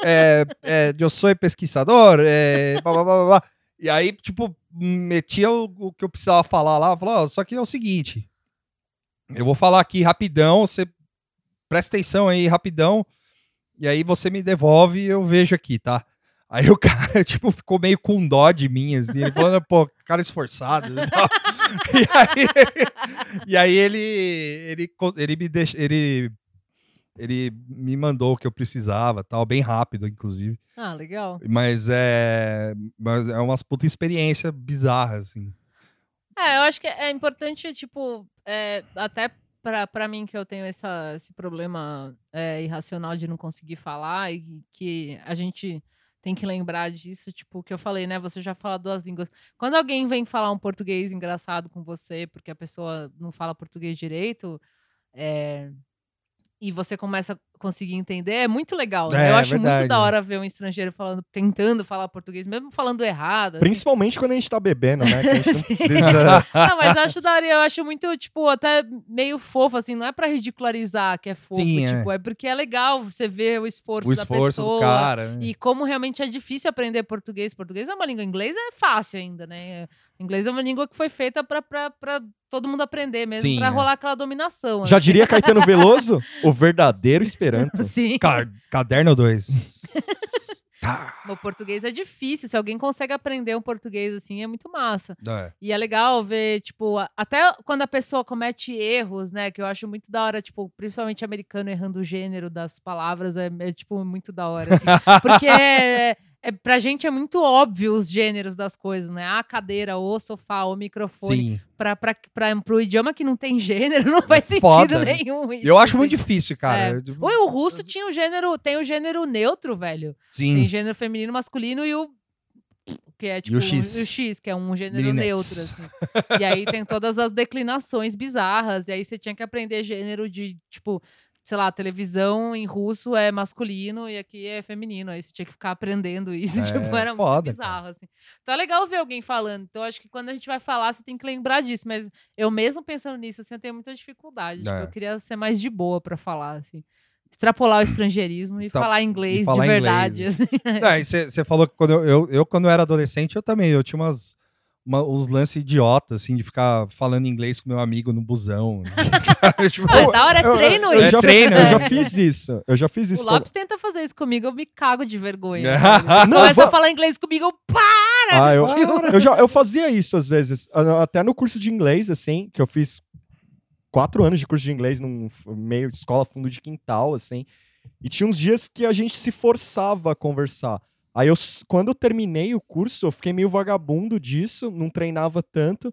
eh, eh, eu sou pesquisador, blá, blá, blá, blá, blá. E aí, tipo, metia o, o que eu precisava falar lá, falou, ó, só que é o seguinte, eu vou falar aqui rapidão, você presta atenção aí rapidão, e aí você me devolve e eu vejo aqui, tá? Aí o *laughs* cara, tipo, ficou meio com dó de mim, assim, ele falando, pô, cara esforçado e. *laughs* E aí, e aí ele, ele, ele me deixa, ele, ele me mandou o que eu precisava, tal, bem rápido, inclusive. Ah, legal. Mas é, mas é umas puta experiência bizarra, assim. É, eu acho que é importante, tipo, é, até pra, pra mim que eu tenho essa, esse problema é, irracional de não conseguir falar e que a gente tem que lembrar disso, tipo, que eu falei, né? Você já fala duas línguas. Quando alguém vem falar um português engraçado com você, porque a pessoa não fala português direito, é, e você começa a conseguir entender, é muito legal. É, né? Eu é acho muito da hora ver um estrangeiro falando, tentando falar português, mesmo falando errado. assim. Principalmente quando a gente tá bebendo, né? Que a gente não *laughs* precisa. *laughs* Não, mas eu acho da hora, eu acho muito, tipo, até meio fofo, assim, não é pra ridicularizar que é fofo, Sim, é. tipo, é. porque é legal você ver o esforço, O da esforço pessoa. do cara. né? E como realmente é difícil aprender português. Português é uma língua, inglês é fácil ainda, né? Inglês é uma língua que foi feita pra todo mundo aprender mesmo, pra é. rolar aquela dominação. Já né? diria Caetano *laughs* Veloso, o verdadeiro Esperanto. *laughs* Sim. Ca- Caderno 2. *laughs* tá. O português é difícil. Se alguém consegue aprender um português assim, é muito massa. É. E é legal ver, tipo, até quando a pessoa comete erros, né? Que eu acho muito da hora, tipo, principalmente americano errando o gênero das palavras, é, é, tipo, muito da hora. assim. *laughs* Porque é, é, pra gente é muito óbvio os gêneros das coisas, né? A cadeira, o sofá, o microfone. Sim. Pra, pra, pra, pro idioma que não tem *laughs* gênero, não faz sentido foda, né? nenhum. Isso, Eu acho assim. muito difícil, cara. É. Oi, o russo tinha o gênero, tem o gênero neutro, velho. Sim. Tem gênero feminino, masculino e o. Que é tipo. o X. o X, que é um gênero neutro. Assim. e aí tem todas as declinações bizarras. E aí você tinha que aprender gênero de, tipo, sei lá, televisão em russo é masculino e aqui é feminino. Aí você tinha que ficar aprendendo isso. *laughs* É, tipo, era foda, muito bizarro, assim. Então é legal ver alguém falando. Então acho que quando a gente vai falar, você tem que lembrar disso. Mas eu mesmo pensando nisso, assim, eu tenho muita dificuldade. Tipo, É. eu queria ser mais de boa pra falar, assim. Extrapolar o estrangeirismo e falar inglês falar de verdade. *laughs* assim. Você falou que quando eu, eu, eu, quando eu era adolescente, eu também. Eu tinha umas, uma- uns lances idiotas, assim, de ficar falando inglês com meu amigo no busão. *laughs* assim? *laughs* Tipo, da hora treino eu, isso. já, treino, eu é. já fiz isso. Eu já fiz O isso. Lopes tenta fazer isso comigo, eu me cago de vergonha. É. Não, Começa a va- falar inglês comigo, eu pá! Ah, eu, *laughs* eu, já, eu fazia isso às vezes. Até no curso de inglês, assim, que eu fiz quatro anos de curso de inglês num meio de escola fundo de quintal, assim. E tinha uns dias que a gente se forçava a conversar. Aí eu, quando eu terminei o curso, eu fiquei meio vagabundo disso, não treinava tanto.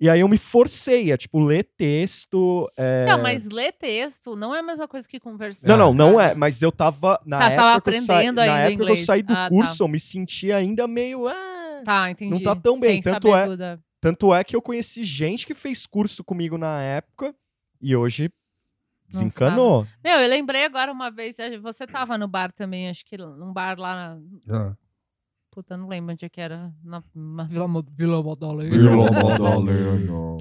E aí eu me forcei a, tipo, ler texto. é, Não, mas ler texto não é a mesma coisa que conversar. Não, não, não é. Mas eu tava. Na Tá, você tava época que eu sa- aprendendo Na época que eu inglês. saí do Ah, tá. curso, eu me sentia ainda meio. Ah, Tá, entendi. tá tão bem, Sem tanto é- tudo. Tanto é que eu conheci gente que fez curso comigo na época e hoje Não desencanou. Meu, eu lembrei agora uma vez, eh, você tava no bar também, acho que num bar lá na... ah. Puta, não lembro onde é que era. Na, na Vila, Mo- Vila Madalena.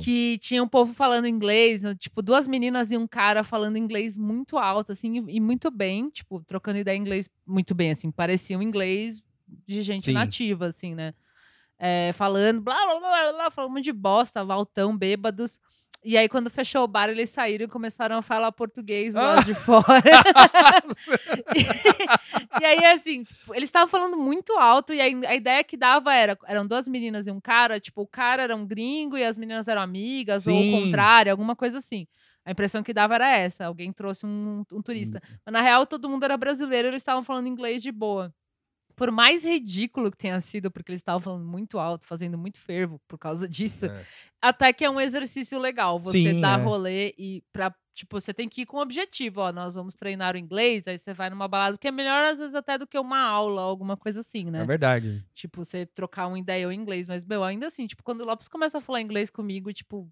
que tinha um povo falando inglês, tipo, duas meninas e um cara falando inglês muito alto, assim, e, e muito bem, tipo, trocando ideia em inglês muito bem, assim, parecia um inglês de gente Sim. nativa, assim, né? É, falando, blá, blá, blá, blá, falando de bosta, valtão, bêbados. E aí, quando fechou o bar, eles saíram e começaram a falar português lá de *laughs* fora. *laughs* e, e aí, assim, eles estavam falando muito alto, e aí a ideia que dava era: eram duas meninas e um cara, tipo, o cara era um gringo e as meninas eram amigas, ou Sim. o contrário, alguma coisa assim. A impressão que dava era essa: alguém trouxe um, um turista. Mas na real, todo mundo era brasileiro, eles estavam falando inglês de boa. Por mais ridículo que tenha sido, porque eles estavam falando muito alto, fazendo muito fervo por causa *laughs* disso, É. até que é um exercício legal. Você Sim, dá é. rolê e pra. Tipo, você tem que ir com um objetivo, ó. Nós vamos treinar o inglês, aí você vai numa balada, que é melhor, às vezes, até do que uma aula, alguma coisa assim, né? É verdade. Tipo, você trocar uma ideia ou inglês. Mas, meu, ainda assim, tipo, quando o Lopes começa a falar inglês comigo, tipo,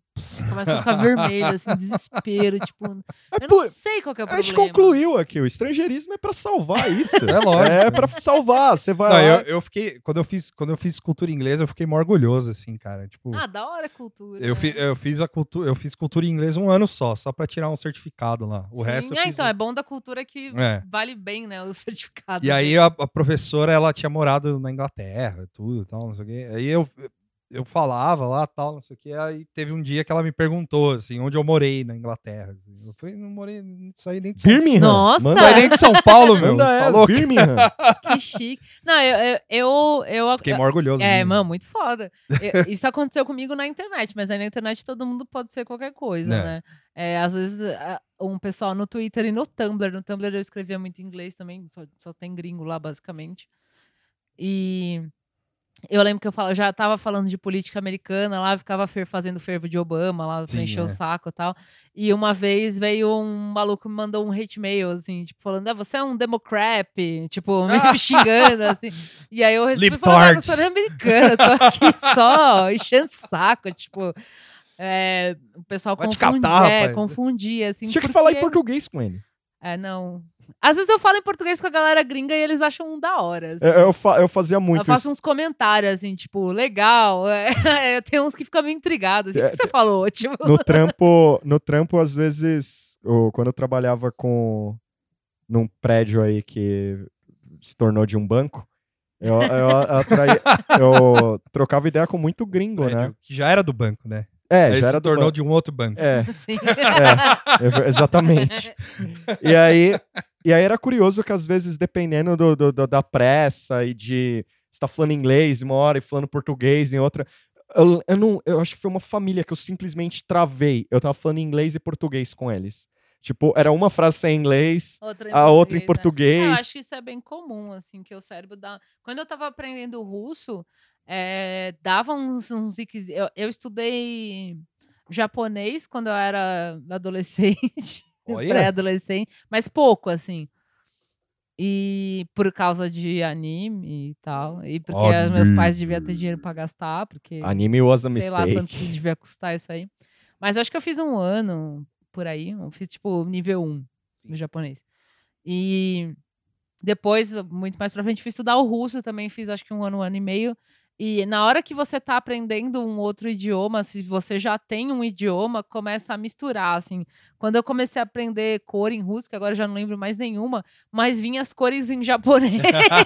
começa a ficar vermelho, assim, desespero, tipo. É Eu por- não sei qual que é o A problema. gente concluiu aqui, o estrangeirismo é pra salvar isso. É lógico. É pra salvar. Você vai Não, lá. eu, eu fiquei. Quando eu fiz, quando eu fiz cultura inglesa, eu fiquei mó orgulhoso, assim, cara. Tipo, Ah, da hora a cultura. eu, né? fi, eu fiz a cultura, eu fiz cultura em inglês um ano só, só pra tirar um certificado lá. O Sim, resto é, fiz então, é bom da cultura que É. vale bem, né? O *laughs* certificado. E aí a, a professora, ela tinha morado na Inglaterra, tudo e tal, não sei o quê. Aí eu, eu falava lá, tal, não sei o quê. Aí teve um dia que ela me perguntou, assim, onde eu morei na Inglaterra. assim. Eu falei, não morei, não saí nem de São, Birmingham. Nossa! Manda, não saí nem de São Paulo, meu. manda Você tá? Birmingham. *laughs* Que chique. Não, eu. eu, eu, eu- Fiquei mó orgulhoso. É, mano, muito foda. Eu- isso aconteceu comigo na internet, mas aí na internet todo mundo pode ser qualquer coisa, É. né? É, às vezes, um pessoal no Twitter e no Tumblr. No Tumblr eu escrevia muito inglês também, só, só tem gringo lá, basicamente. E eu lembro que eu, falo, eu já tava falando de política americana lá, ficava fer- fazendo fervo de Obama lá, Sim, encher o é. saco e tal. E uma vez veio um maluco me mandou um hate mail, assim, tipo, falando, ah, você é um democrat, tipo, *laughs* me xingando, assim. E aí eu respondi, falando, ah, eu Libtard. sou nem americana, eu tô aqui só *laughs* enchendo saco, tipo... é, o pessoal Vai confundia, catar, é, confundia, assim. Tinha que falar em porque- português com ele. É, não. Às vezes eu falo em português com a galera gringa e eles acham da hora. assim. Eu, eu, fa- eu fazia muito Eu faço isso. uns comentários, assim, tipo, legal. *laughs* É, tem uns que ficam meio intrigados. Assim, o que É, você falou? *laughs* Tipo, No trampo, no trampo, às vezes, eu- quando eu trabalhava com num prédio aí que se tornou de um banco, eu, eu, atraí- eu trocava ideia com muito gringo, né? Prédio Que já era do banco, né? É, Aí já se era do tornou banco. de um outro banco. É, *laughs* é, exatamente. E aí, e aí era curioso que às vezes, dependendo do, do- do- da pressa e de você tá falando inglês uma hora e falando português em outra. Eu, eu não, eu acho que foi uma família que eu simplesmente travei. Eu tava falando inglês e português com eles. Tipo, era uma frase sem inglês, Outra em a outra em né? português. É, eu acho que isso é bem comum, assim, que o cérebro dá. Quando eu tava aprendendo russo, é, dava uns, uns Eu, eu estudei japonês quando eu era adolescente. *laughs* pré-adolescente, mas pouco, assim. E por causa de anime e tal. E porque meus pais deviam ter dinheiro pra gastar, porque Anime was a sei lá mistake. quanto que devia custar isso aí. Mas acho que eu fiz um ano por aí. Eu fiz, tipo, nível 1 no japonês. E depois, muito mais pra frente, fui estudar o russo também. Fiz, acho que um ano, um ano e meio. E na hora que você tá aprendendo um outro idioma, se você já tem um idioma, começa a misturar, assim. Quando eu comecei a aprender cor em russo, que agora eu já não lembro mais nenhuma, mas vinha as cores em *laughs* japonês.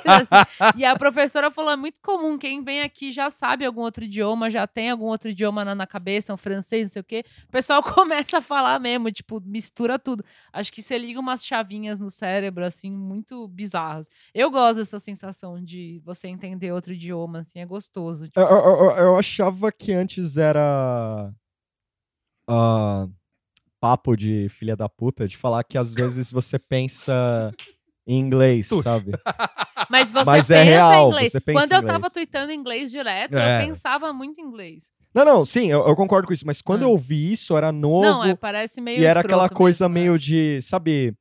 assim. E a professora falou: é muito comum, quem vem aqui já sabe algum outro idioma, já tem algum outro idioma na, na cabeça, um francês, não sei o quê. O pessoal *laughs* começa a falar mesmo, tipo, mistura tudo. Acho que você liga umas chavinhas no cérebro, assim, muito bizarras. Eu gosto dessa sensação de você entender outro idioma, assim, é gostoso. Tipo, Eu, eu- eu- achava que antes era ah, papo de filha da puta, de falar que às vezes você pensa em inglês, sabe? Mas você Mas pensa é real, em inglês. você pensa Quando em eu tava inglês. tweetando inglês direto, É. eu pensava muito em inglês. Não, não, sim, eu, eu concordo com isso, mas quando Ah. eu ouvi isso, era novo Não, é, parece meio e era aquela coisa mesmo, é. meio de, sabe,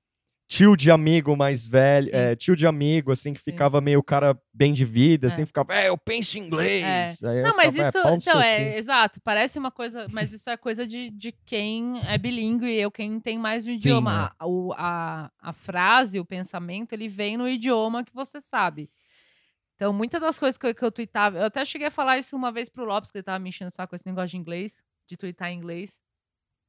tio de amigo mais velho, Sim. é, tio de amigo, assim, que ficava meio cara bem de vida, assim, É. ficava, é, eu penso em inglês. Eu Não, mas ficava, isso, é, no então, é, cu. exato, parece uma coisa, mas isso é coisa de, de quem é bilíngue, eu quem tem mais um idioma. A, o- a, a frase, o pensamento, ele vem no idioma que você sabe. Então, muitas das coisas que eu, que eu tweetava, eu até cheguei a falar isso uma vez pro Lopes, que ele tava me enchendo o saco com esse negócio de inglês, de twittar em inglês.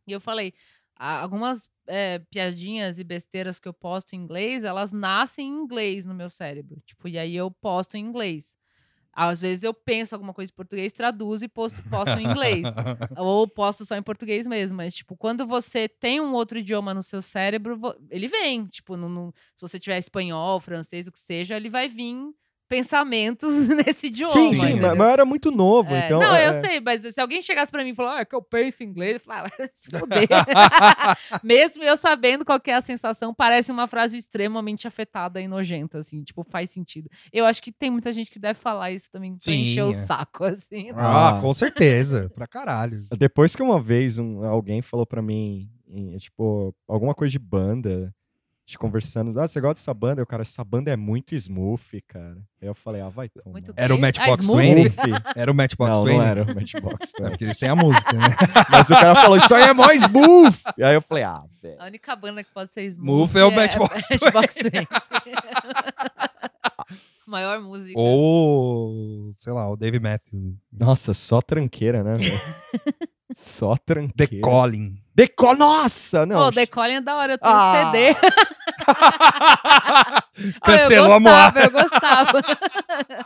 E eu falei, "Ah, algumas é, piadinhas e besteiras que eu posto em inglês, elas nascem em inglês no meu cérebro. Tipo, e aí eu posto em inglês. Às vezes eu penso alguma coisa em português, traduzo e posto, posto em inglês. *laughs* Ou posto só em português mesmo. Mas, tipo, quando você tem um outro idioma no seu cérebro, ele vem. Tipo, no- no- se você tiver espanhol, francês, o que seja, ele vai vir pensamentos *laughs* nesse idioma. Sim, sim, entendeu? mas, era muito novo, É, então... não, é- eu sei, mas se alguém chegasse pra mim e falar, ah, é que eu penso em inglês, eu falava, ah, se fuder. *laughs* Mesmo eu sabendo qual que é a sensação, parece uma frase extremamente afetada e nojenta, assim, tipo, faz sentido. Eu acho que tem muita gente que deve falar isso também pra encher o é. saco, assim. Ah, Ah. com certeza. Pra caralho. Depois que uma vez um- alguém falou pra mim, em- tipo, alguma coisa de banda, gente conversando, ah, você gosta dessa banda? Eu, cara, essa banda é muito smooth, cara. Aí eu falei, ah, vai tomar. Muito Era o? Matchbox ah, Smooth? 20? Smooth. Era o Matchbox Não, 20? não era o Matchbox. *laughs* É, não. porque eles têm a música, né? *laughs* Mas o cara falou, isso aí é mó smooth! E aí eu falei, ah, velho. A única banda que pode ser smooth Smooth é o Matchbox *laughs* Matchbox 20. Maior música. Ou, sei lá, o Dave Matthews. Nossa, só tranqueira, né, velho? Só The tranqueira. Calling. Deco... Nossa, não. Pô, o The Calling é da hora, eu tenho Ah. CD. Cancelou *laughs* ah, a eu Moá. gostava, eu gostava.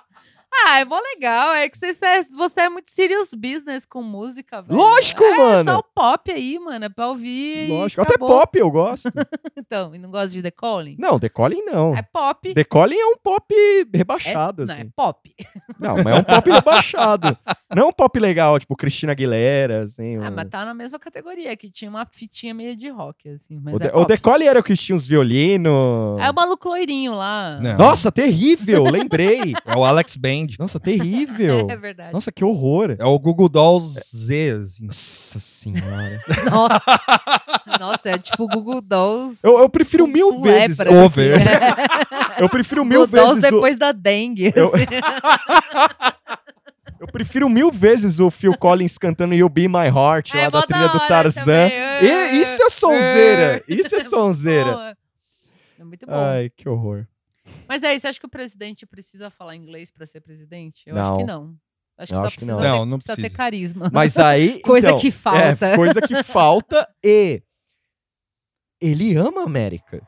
*laughs* ah, é mó legal. É que você, você- você é muito serious business com música, velho. Lógico, é, mano. só o pop aí, mano. É pra ouvir. Lógico. Até pop eu gosto. *laughs* Então, e não gosta de The Calling? Não, The Calling não. É pop. The Calling é um pop É- rebaixado, não, é assim. pop. *laughs* Não, mas é um pop *laughs* rebaixado. Não é um pop legal, tipo Cristina Aguilera, assim. Ah, um- mas tá na mesma categoria, que tinha uma fitinha meio de rock, assim. Mas O, é The, o. The Calling era o que tinha os violinos. É o maluco loirinho lá. Não. Nossa, terrível, lembrei. É o Alex Band. Nossa, terrível. *laughs* É verdade. Nossa, que horror. É o Google Dolls Z, assim. Nossa senhora. *laughs* Nossa. Nossa, é tipo Google Dolls. Eu, eu prefiro mil vezes. lepra, Eu, Over. assim. *laughs* eu prefiro mil Google Dolls vezes. O, depois da dengue. Eu- assim. eu prefiro mil vezes o Phil Collins cantando You Be My Heart É lá da trilha do Tarzan. E, isso é sonzeira. Isso é sonzeira. É muito bom. Ai, que horror. Mas é isso, acha que o presidente precisa falar inglês pra ser presidente? Eu Não. acho que não. Acho que Eu só acho que precisa, não. ter, Não, não precisa ter precisa. carisma. Mas aí. *laughs* Coisa então, que falta. É, coisa que falta *laughs* e. Ele ama a América.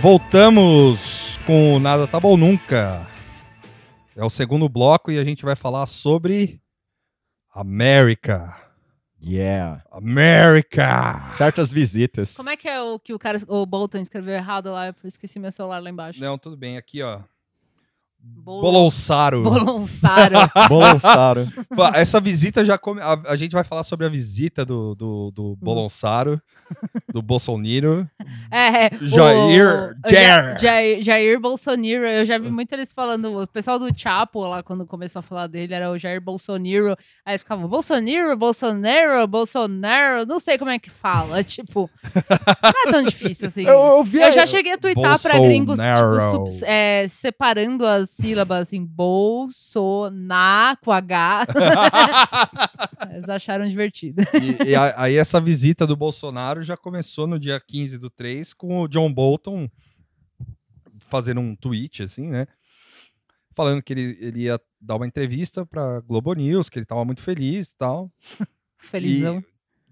Voltamos com o Nada Tá Bom Nunca. É o segundo bloco e a gente vai falar sobre América. Yeah. América! Certas visitas. Como é que é o que o cara, o Bolton escreveu errado lá? Eu esqueci meu celular lá embaixo. Não, tudo bem. Aqui, ó. Bol- Bolonsaro. Bolonsaro. *laughs* Bolonsaro. Essa visita já come... a, a gente vai falar sobre a visita do, do, do Bolonsaro, do Bolsonaro. É, Jair- o- Jair. Ja- Jair, Jair Bolsonaro. Eu já vi muito eles falando. O pessoal do Chapo, lá, quando começou a falar dele, era o Jair Bolsonaro. Aí eles ficavam Bolsonaro, Bolsonaro, Bolsonaro. Não sei como é que fala. *laughs* Tipo, não é tão difícil assim. Eu, eu vi Eu já cheguei a twittar pra gringos, tipo, Bolsonaro. sub- é, separando as sílabas assim, Bolsonar com H. *laughs* Eles acharam divertido. E, e aí essa visita do Bolsonaro já começou no dia 15 do 3 com o John Bolton fazendo um tweet, assim, né? Falando que ele, ele ia dar uma entrevista pra Globo News, que ele tava muito feliz e tal. *laughs* Felizão. E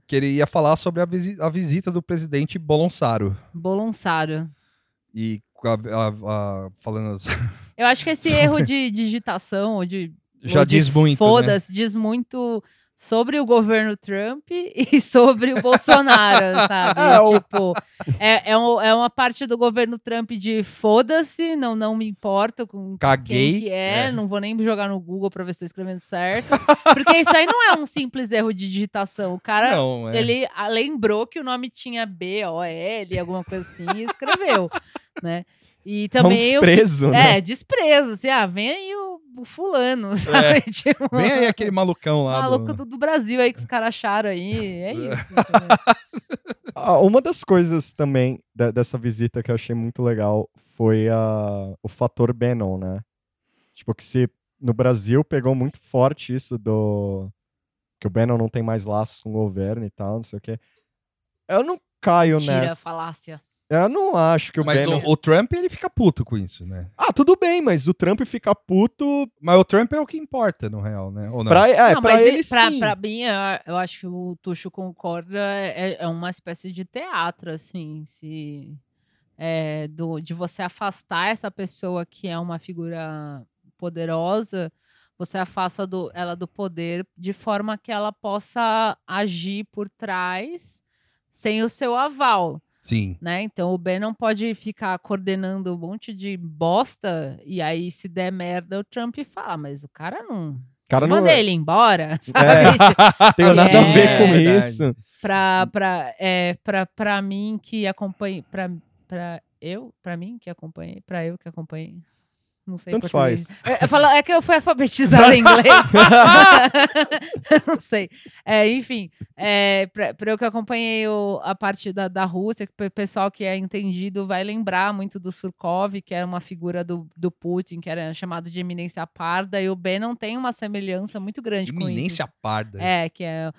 que ele ia falar sobre a, visi- a visita do presidente Bolsonaro. Bolonsaro. E a- a- falando. Eu acho que esse *laughs* erro de digitação, ou de. Já ou de diz muito. Né? Foda-se, diz muito sobre o governo Trump e *laughs* sobre o Bolsonaro, *laughs* sabe? É, Tipo, é, é, um- é uma parte do governo Trump de foda-se, não, não me importo com Caguei. quem que é, É. não vou nem jogar no Google pra ver se tô escrevendo certo. Porque isso aí não é um simples erro de digitação. O cara, Não, é. ele ah, lembrou que o nome tinha B, O, L, alguma coisa assim, e escreveu, né? E É um também o desprezo, né? é, desprezo, assim, ah, vem aí o, o fulano, *laughs* sabe? Tipo, É. Vem aí aquele malucão lá. maluco do- do, Brasil aí que os caras acharam aí, é isso. *laughs* entendeu? Ah, Uma das coisas também de- dessa visita que eu achei muito legal foi a, o fator Bannon, né? Tipo, que se no Brasil pegou muito forte isso do. Que o Bannon não tem mais laços com o governo e tal, não sei o quê. Eu não caio Tira a nessa. falácia. Eu não acho que o Mas Bannon. o, o Trump, ele fica puto com isso, né? Ah, tudo bem, mas o Trump fica puto Mas o Trump é o que importa, no real, né? Ou não? pra, é, não, pra mas ele pra, sim. pra mim, eu, eu acho que o Tuxo concorda, é, é uma espécie de teatro, assim, se, é, do, de você afastar essa pessoa que é uma figura poderosa, você afasta do, ela do poder de forma que ela possa agir por trás sem o seu aval Sim. né? Então o Ben não pode ficar coordenando um monte de bosta e aí se der merda o Trump fala, mas o cara não cara não manda é, ele embora, *laughs* sabe? *laughs* tenho nada a ver É, com isso. pra, pra, é, pra, pra mim que acompanhe, pra, pra eu, pra mim que acompanhei, pra eu que acompanhei. Não sei Tanto português. É, eu falo- é que eu fui alfabetizada em inglês. *laughs* não sei. É, enfim, é, pra eu que acompanhei o- a parte da, da Rússia, que o pessoal que é entendido vai lembrar muito do Surkov, que era uma figura do, do Putin, que era chamado de eminência parda, e o Bannon tem uma semelhança muito grande com isso. Iminência parda. É, que é.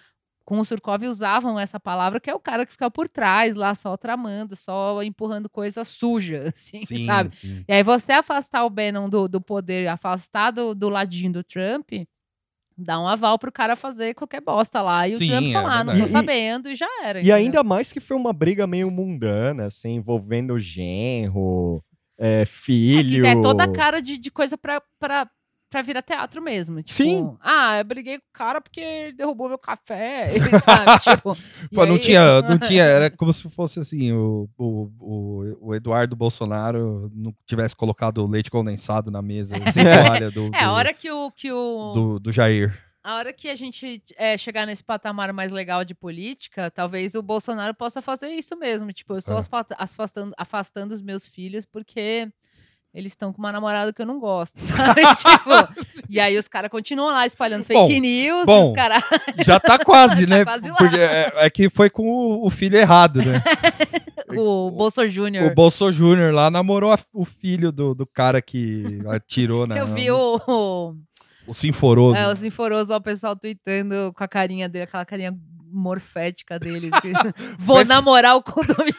Com o Surkov usavam essa palavra, que é o cara que fica por trás lá, só tramando, só empurrando coisa suja, *laughs* assim, Sim, sabe? sim. E aí você afastar o Bannon do, do poder, afastar do, do ladinho do Trump, dá um aval pro cara fazer qualquer bosta lá. E o Sim, Trump é falar, não tô. E- sabendo, e já era. E entendeu? ainda mais que foi uma briga meio mundana, assim, envolvendo genro, é, filho. É toda a cara de, de coisa pra, pra, pra virar teatro mesmo. Tipo, Sim. Ah, eu briguei com o cara porque ele derrubou meu café. *laughs* sabe? tipo, *laughs* Pô, não aí- tinha, *laughs* não tinha, era como se fosse assim, o, o, o, o Eduardo Bolsonaro não tivesse colocado leite condensado na mesa, sem toalha do, É, a do, hora que o. Que o do, do Jair. A hora que a gente é, chegar nesse patamar mais legal de política, talvez o Bolsonaro possa fazer isso mesmo. Tipo, eu estou É. afastando, afastando os meus filhos porque eles estão com uma namorada que eu não gosto, *laughs* sabe? tipo, e aí os caras continuam lá espalhando fake Bom, news, bom. os caras... *laughs* Já tá quase, né? quase lá. Porque é, é que foi com o, o filho errado, né? *laughs* o Bolso Júnior. O Bolso Júnior lá namorou a- o filho do, do cara que atirou na. Eu vi o, o, o Sinforoso. é, o Sinforoso, lá, o pessoal tweetando com a carinha dele, aquela carinha morfética dele. Vou Mas- namorar o condomínio.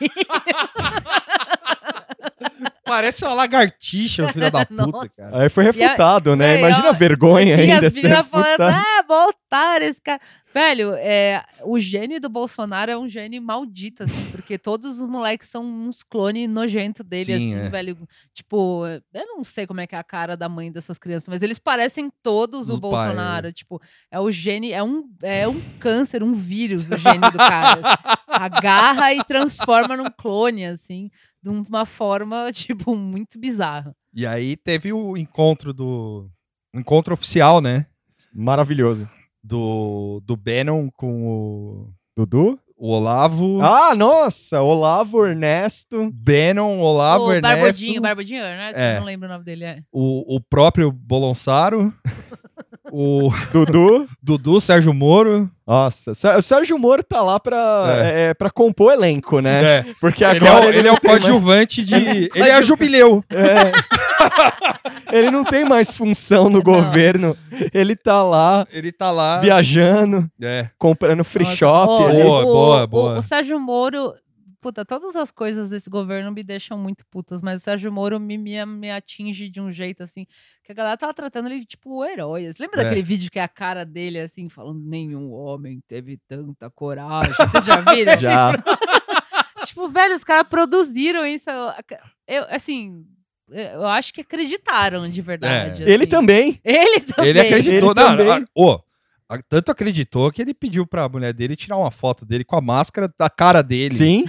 Parece uma lagartixa, o filho da *laughs* puta, Nossa. cara. Aí foi refutado, né? É, Imagina a ó, vergonha Sim, ainda. as ser meninas falando, ah, voltaram esse cara. Velho, é, o gene do Bolsonaro é um gene maldito, assim, porque todos os moleques são uns clones nojentos dele, Sim, assim, é. velho. Tipo, eu não sei como é que é a cara da mãe dessas crianças, mas eles parecem todos o Os pais, Bolsonaro. Tipo, é o gene, é um, é um câncer, um vírus, o gene do cara. assim. *laughs* Agarra e transforma num clone, assim, de uma forma, *laughs* tipo, muito bizarra. E aí teve o encontro do. o encontro oficial, né? Maravilhoso. Do, do Bannon com o, Dudu? o Olavo. Ah, nossa! Olavo, Ernesto. Bannon, Olavo, o Ernesto. Barbudinho, Barbudinho, né? É. Não lembro o nome dele. É. O, o próprio Bolonsaro. *laughs* o *laughs* Dudu. Dudu, Sérgio Moro. Nossa, o Sérgio Moro tá lá pra, é. pra compor o elenco, né? É. Porque Ele agora é, o- ele é não o tem mais- coadjuvante de. *laughs* ele é a jubileu. É. *laughs* ele não tem mais função no Não. governo. Ele tá lá Ele tá lá. viajando, É. comprando free Nossa, shop. Boa, o- boa, o- boa. O, Sérgio Moro. Puta, todas as coisas desse governo me deixam muito putas, mas o Sérgio Moro me, me, me atinge de um jeito assim, que a galera tava tratando ele tipo o herói. Você lembra É. daquele vídeo que é a cara dele assim, falando nenhum homem teve tanta coragem? Vocês já viram? *laughs* Já. *laughs* tipo, velho, os caras produziram isso. Eu, assim, eu acho que acreditaram de verdade. Ele assim. também. Ele também. Ele acreditou. Ele não, também. a- tanto acreditou que ele pediu pra mulher dele tirar uma foto dele com a máscara da cara dele. Sim.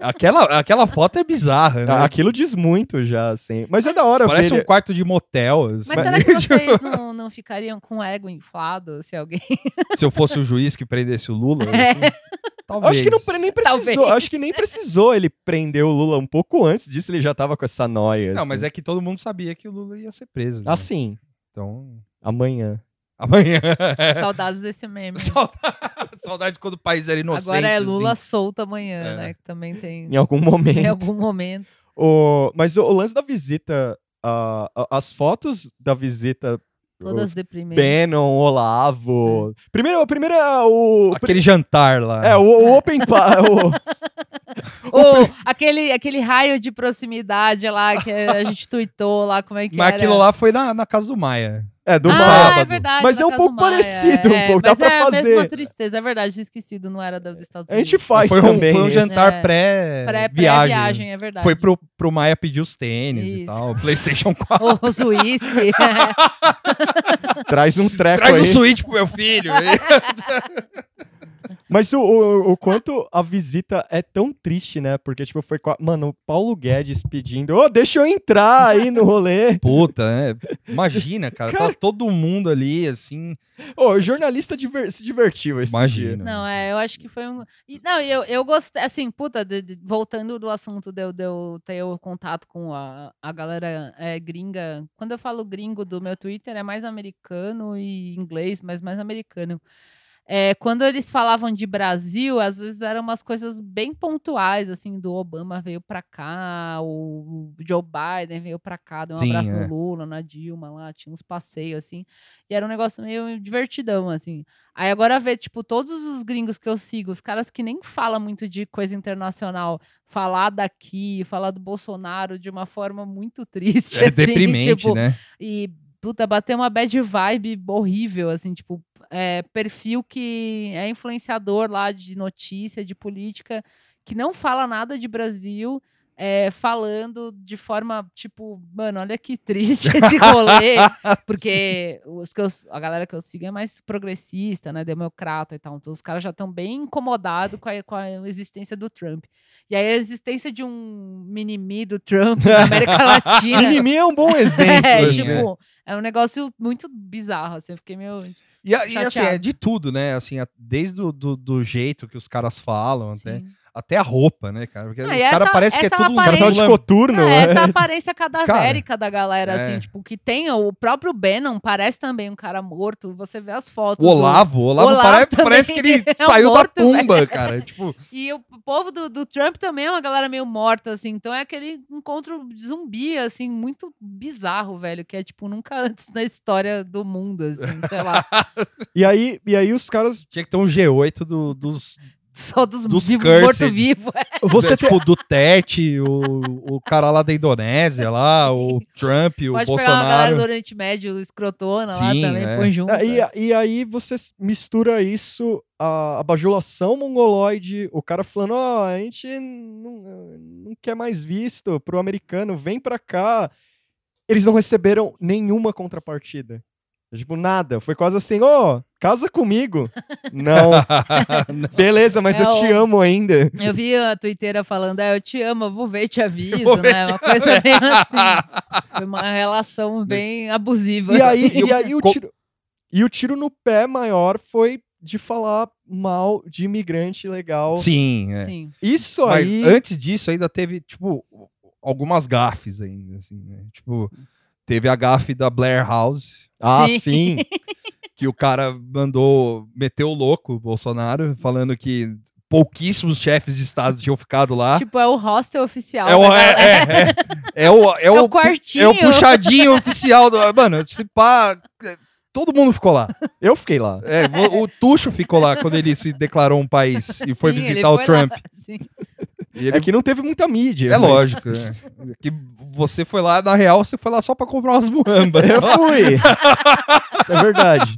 Aquela, aquela foto é bizarra, né? Aquilo diz muito já, assim. Mas é da hora Parece ver. um quarto de motel. assim. Mas será *laughs* que vocês não, não ficariam com o ego inflado se alguém. *laughs* Se eu fosse o juiz que prendesse o Lula. É. assim, talvez. Acho que não, nem precisou. Talvez. Acho que nem precisou ele prender o Lula um pouco antes disso, ele já tava com essa noia. Não, mas assim. é que todo mundo sabia que o Lula ia ser preso. né? Assim, Então, amanhã. amanhã. Saudades desse meme. *laughs* Saudade, saudade quando o país era inocente. Agora é Lula assim. solto amanhã, É. né? Que também tem. Em algum momento. Em algum momento. O, mas o, o lance da visita, a- as fotos da visita. Todas os deprimentes. Bannon, Olavo. Primeiro, primeiro é o. Aquele jantar lá. É, o, o Open *laughs* o- Ou aquele, aquele raio de proximidade lá que a gente tweetou lá, como é que Mas era. aquilo lá foi na, na casa do Maia. É, do ah, Maia. sábado. é verdade. Mas é um pouco Maia, parecido, um pouco, dá mas pra é a fazer. mesma tristeza, é verdade, esquecido, não era da- dos Estados A Unidos. gente faz foi, um, também. foi um jantar É. pré-viagem. Pré-viagem, é verdade. Foi pro, pro Maia pedir os tênis e Isso. tal. PlayStation *laughs* 4. Os uísque. *laughs* Traz uns trecos Traz aí. o Switch pro meu filho. *laughs* Mas o, o, o quanto a visita é tão triste, né? Porque, tipo, foi. Mano, o Paulo Guedes pedindo, ô, deixa eu entrar aí no rolê. *laughs* Puta, né? Imagina, cara, Tá todo mundo ali, assim. Ô, o jornalista diver- se divertiu esse Imagina. dia. Não, é, eu acho que foi um. e, não, eu, eu gostei, assim, puta, de- de- voltando do assunto de eu, de eu ter o contato com a, a galera é, gringa. Quando eu falo gringo do meu Twitter, é mais americano e inglês, mas mais americano. É, quando eles falavam de Brasil, às vezes eram umas coisas bem pontuais, assim, do Obama veio pra cá, o Joe Biden veio pra cá, deu um Sim, abraço é. no Lula, na Dilma lá, tinha uns passeios, assim, e era um negócio meio divertidão, assim. Aí agora ver, tipo, todos os gringos que eu sigo, os caras que nem falam muito de coisa internacional, falar daqui, falar do Bolsonaro de uma forma muito *laughs* triste, É assim, deprimente, tipo, né? e puta, bateu uma bad vibe horrível, assim, tipo, é, perfil que é influenciador lá de notícia, de política, que não fala nada de Brasil, é, falando de forma, tipo, mano, olha que triste *laughs* esse rolê, porque os que eu- a galera que eu sigo é mais progressista, né, democrata e tal, então os caras já estão bem incomodados com a, com a existência do Trump. E aí a existência de um mini-me do Trump na América *laughs* Latina... Mimimi é um bom *laughs* exemplo. É, assim, tipo, é um negócio muito bizarro, assim, eu fiquei meio... E, e, assim, é de tudo, né? Assim, desde o do, do jeito que os caras falam, Sim. até a roupa, né, cara? Porque Ah, os caras parecem que é essa tudo um aparência- Cartão de coturno. É, né? essa *laughs* aparência cadavérica da galera, é. assim, tipo, que tem o próprio Bannon, parece também um cara morto, você vê as fotos. O do- Olavo, o Olavo, Olavo parece, parece que ele *laughs* é um saiu morto, da tumba, cara. Tipo, *laughs* E o povo do, do Trump também é uma galera meio morta, assim. Então é aquele encontro zumbi, assim, muito bizarro, velho. Que é, tipo, nunca antes na história do mundo, assim, sei lá. E aí, e aí os caras. tinha que ter um G8 do- dos. Só dos, Dos vivos, morto-vivo. é. *laughs* Você tem, tipo, do Tete, o, o cara lá da Indonésia, lá, *laughs* o Trump, o Pode pegar uma galera Bolsonaro. do Oriente Médio, escrotona Sim, lá também, é. põe junto. e, e aí você mistura isso, a, a bajulação mongoloide, o cara falando, ó, a gente não, não quer mais visto pro americano, vem pra cá. Eles não receberam nenhuma contrapartida. Tipo, nada. Foi quase assim, ô, casa comigo. *laughs* não. Beleza, mas É eu te amo ainda. Eu vi a twitteira falando, é, eu te amo, eu vou ver e te aviso, Vou né? Uma coisa bem *laughs* assim. Foi uma relação bem abusiva. E aí, assim. e aí o tiro, e o tiro no pé maior foi de falar mal de imigrante legal. Sim, é. Sim. Isso Mas aí. antes disso, ainda teve, tipo, algumas gafes ainda, assim, né? Tipo, teve a gafe da Blair House, Ah, Sim. sim. *laughs* que o cara mandou meter o louco, o Bolsonaro, falando que pouquíssimos chefes de estado tinham ficado lá. Tipo, é o hostel oficial. é, o, é, é, é, é o, é, É o, o quartinho. é o puxadinho *laughs* oficial do. Mano, se pá. é, Todo mundo ficou lá. Eu fiquei lá. É, o, o Tuxo ficou lá quando ele se declarou um país e foi Sim, ele visitar o foi Trump. lá, sim. E ele É que não teve muita mídia. É mas- lógico, né? *laughs* Que você foi lá, na real, você foi lá só pra comprar umas muambas. Eu fui. *laughs* Isso é verdade.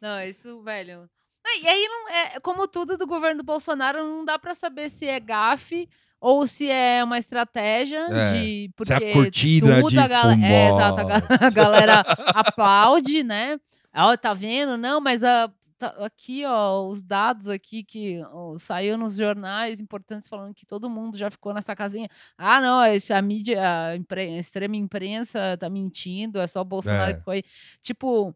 Não, isso, velho. Ah, E aí, não é, como tudo do governo do Bolsonaro, não dá pra saber se é gafe ou se é uma estratégia É, de. se é a Porque cortina tudo de a galera. É, exato, a, ga- fumaça. a galera aplaude, né? Ó, tá vendo? Não, mas a, tá- aqui, ó, os dados aqui que ó, saiu nos jornais importantes falando que todo mundo já ficou nessa casinha. Ah, não, a mídia, a, impre- a extrema imprensa tá mentindo, é só o Bolsonaro É. que foi. Tipo,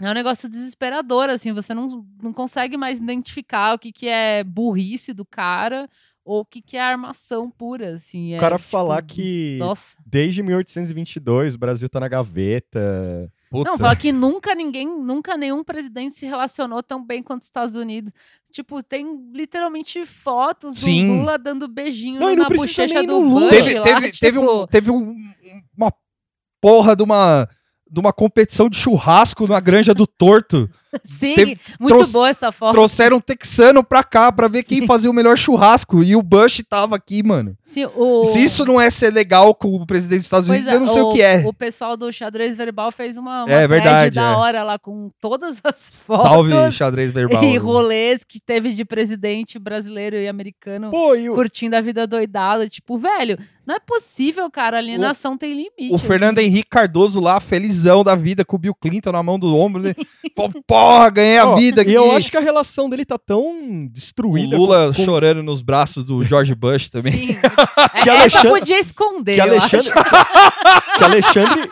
é um negócio desesperador, assim, você não, não consegue mais identificar o que, que é burrice do cara ou o que, que é armação pura, assim. O é, cara tipo, falar que Nossa. desde 1822 o Brasil tá na gaveta. Puta. Não, fala que nunca ninguém, nunca nenhum presidente se relacionou tão bem quanto os Estados Unidos. Tipo, tem literalmente fotos Sim. do Lula dando beijinho Não, na bochecha do Lula. Teve, lá, teve, teve, um, tipo, teve um- uma porra de uma, de uma competição de churrasco na granja do Torto. Sim, teve- muito trouxe- boa essa foto. Trouxeram um texano pra cá pra ver quem Sim. fazia o melhor churrasco. E o Bush tava aqui, mano. Sim, o... Se isso não é ser legal com o presidente dos Estados Pois Unidos, eu não sei o, que é. O pessoal do xadrez verbal fez uma, uma É verdade, da é. hora lá com todas as fotos Salve xadrez verbal. e rolês que teve de presidente brasileiro e americano Pô, e o, curtindo a vida doidada. Tipo, velho, não é possível, cara. A alienação tem limite. O Fernando Henrique Cardoso lá, felizão da vida, com o Bill Clinton na mão do ombro. Né? Falou, porra, ganhei a ó, vida aqui. E eu acho que a relação dele tá tão o destruída. Lula com- com- chorando nos braços do George Bush também. Sim. *laughs* Que Essa Alexandre- podia esconder, que eu Alexandre. acho. *laughs* que Alexandre.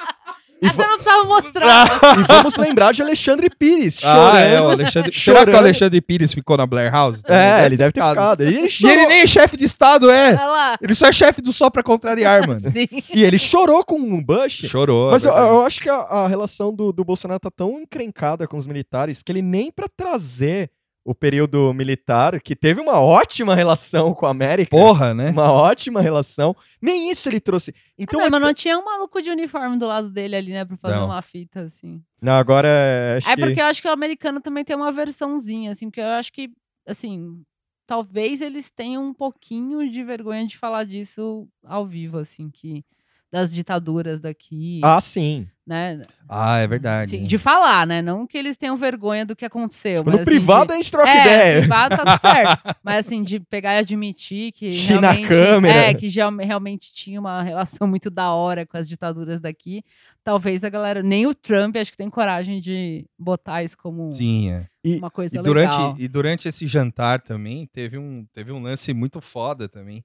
E, Essa va- não precisava mostrar. e vamos lembrar de Alexandre Pires Ah, chorando. é, o Alexandre... Será que o. Alexandre Pires ficou na Blair House? também? É, ele deve ter ficado. E ele, E ele nem é chefe de estado, é. Lá. Ele só é chefe do só pra contrariar, *laughs* mano. Sim. e ele chorou com o Bush. Chorou. Mas é eu, eu acho que a, a relação do, do Bolsonaro tá tão encrencada com os militares que ele nem pra trazer o período militar, que teve uma ótima relação com a América, Porra, né? uma ótima relação, nem isso ele trouxe. Então, Ah, é mas não tinha um maluco de uniforme do lado dele ali, né? Pra fazer Não. uma fita, assim. não, agora é, acho É que... porque eu acho que o americano também tem uma versãozinha, assim, porque eu acho que, assim, talvez eles tenham um pouquinho de vergonha de falar disso ao vivo, assim, que das ditaduras daqui, Ah, sim. né? Ah, é verdade. Sim, de falar, né? Não que eles tenham vergonha do que aconteceu. Tipo, mas, no assim, privado de... a gente troca é, ideia. privado tá tudo certo. *laughs* Mas assim, de pegar e admitir que China realmente... câmera. É, que já, realmente tinha uma relação muito da hora com as ditaduras daqui. Talvez a galera... Nem o Trump acho que tem coragem de botar isso como Sim, é. uma coisa E durante, legal. e durante esse jantar também, teve um, teve um lance muito foda também.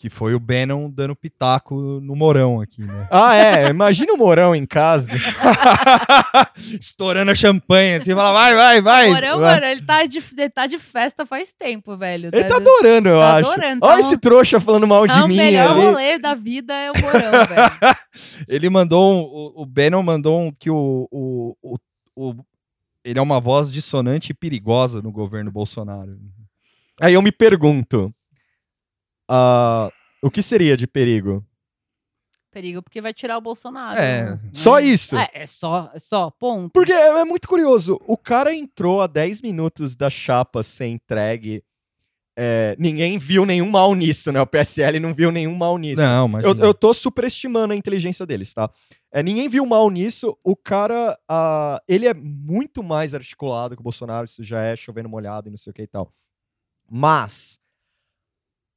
Que foi o Bannon dando pitaco no Morão aqui, né? *laughs* Ah, é. Imagina o Morão em casa. *laughs* Estourando a champanhe, assim, fala, vai, vai, vai. Morão, vai. mano, ele tá, de, ele tá de festa faz tempo, velho. Ele tá do- adorando, eu Tá acho. adorando, Olha tá esse um- trouxa falando mal de o mim melhor ali. rolê da vida é o Morão, velho. *laughs* Ele mandou, um, o, o Bannon mandou um, que o, o, o, o- ele é uma voz dissonante e perigosa no governo Bolsonaro. Aí eu me pergunto: ah, o que seria de perigo? Perigo, porque vai tirar o Bolsonaro. É. né? Só isso? É, é só, é só, ponto. Porque é, é muito curioso. O cara entrou a 10 minutos da chapa ser entregue. É, ninguém viu nenhum mal nisso, né? O PSL não viu nenhum mal nisso. Não, Eu, imagina. eu tô superestimando a inteligência deles, tá? É, ninguém viu mal nisso. O cara, ah, ele é muito mais articulado que o Bolsonaro, isso já é chovendo molhado e não sei o que e tal. Mas,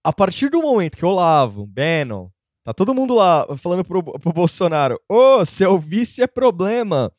a partir do momento que o Olavo, Bannon, tá todo mundo lá falando pro, pro Bolsonaro, ô, seu vice é problema.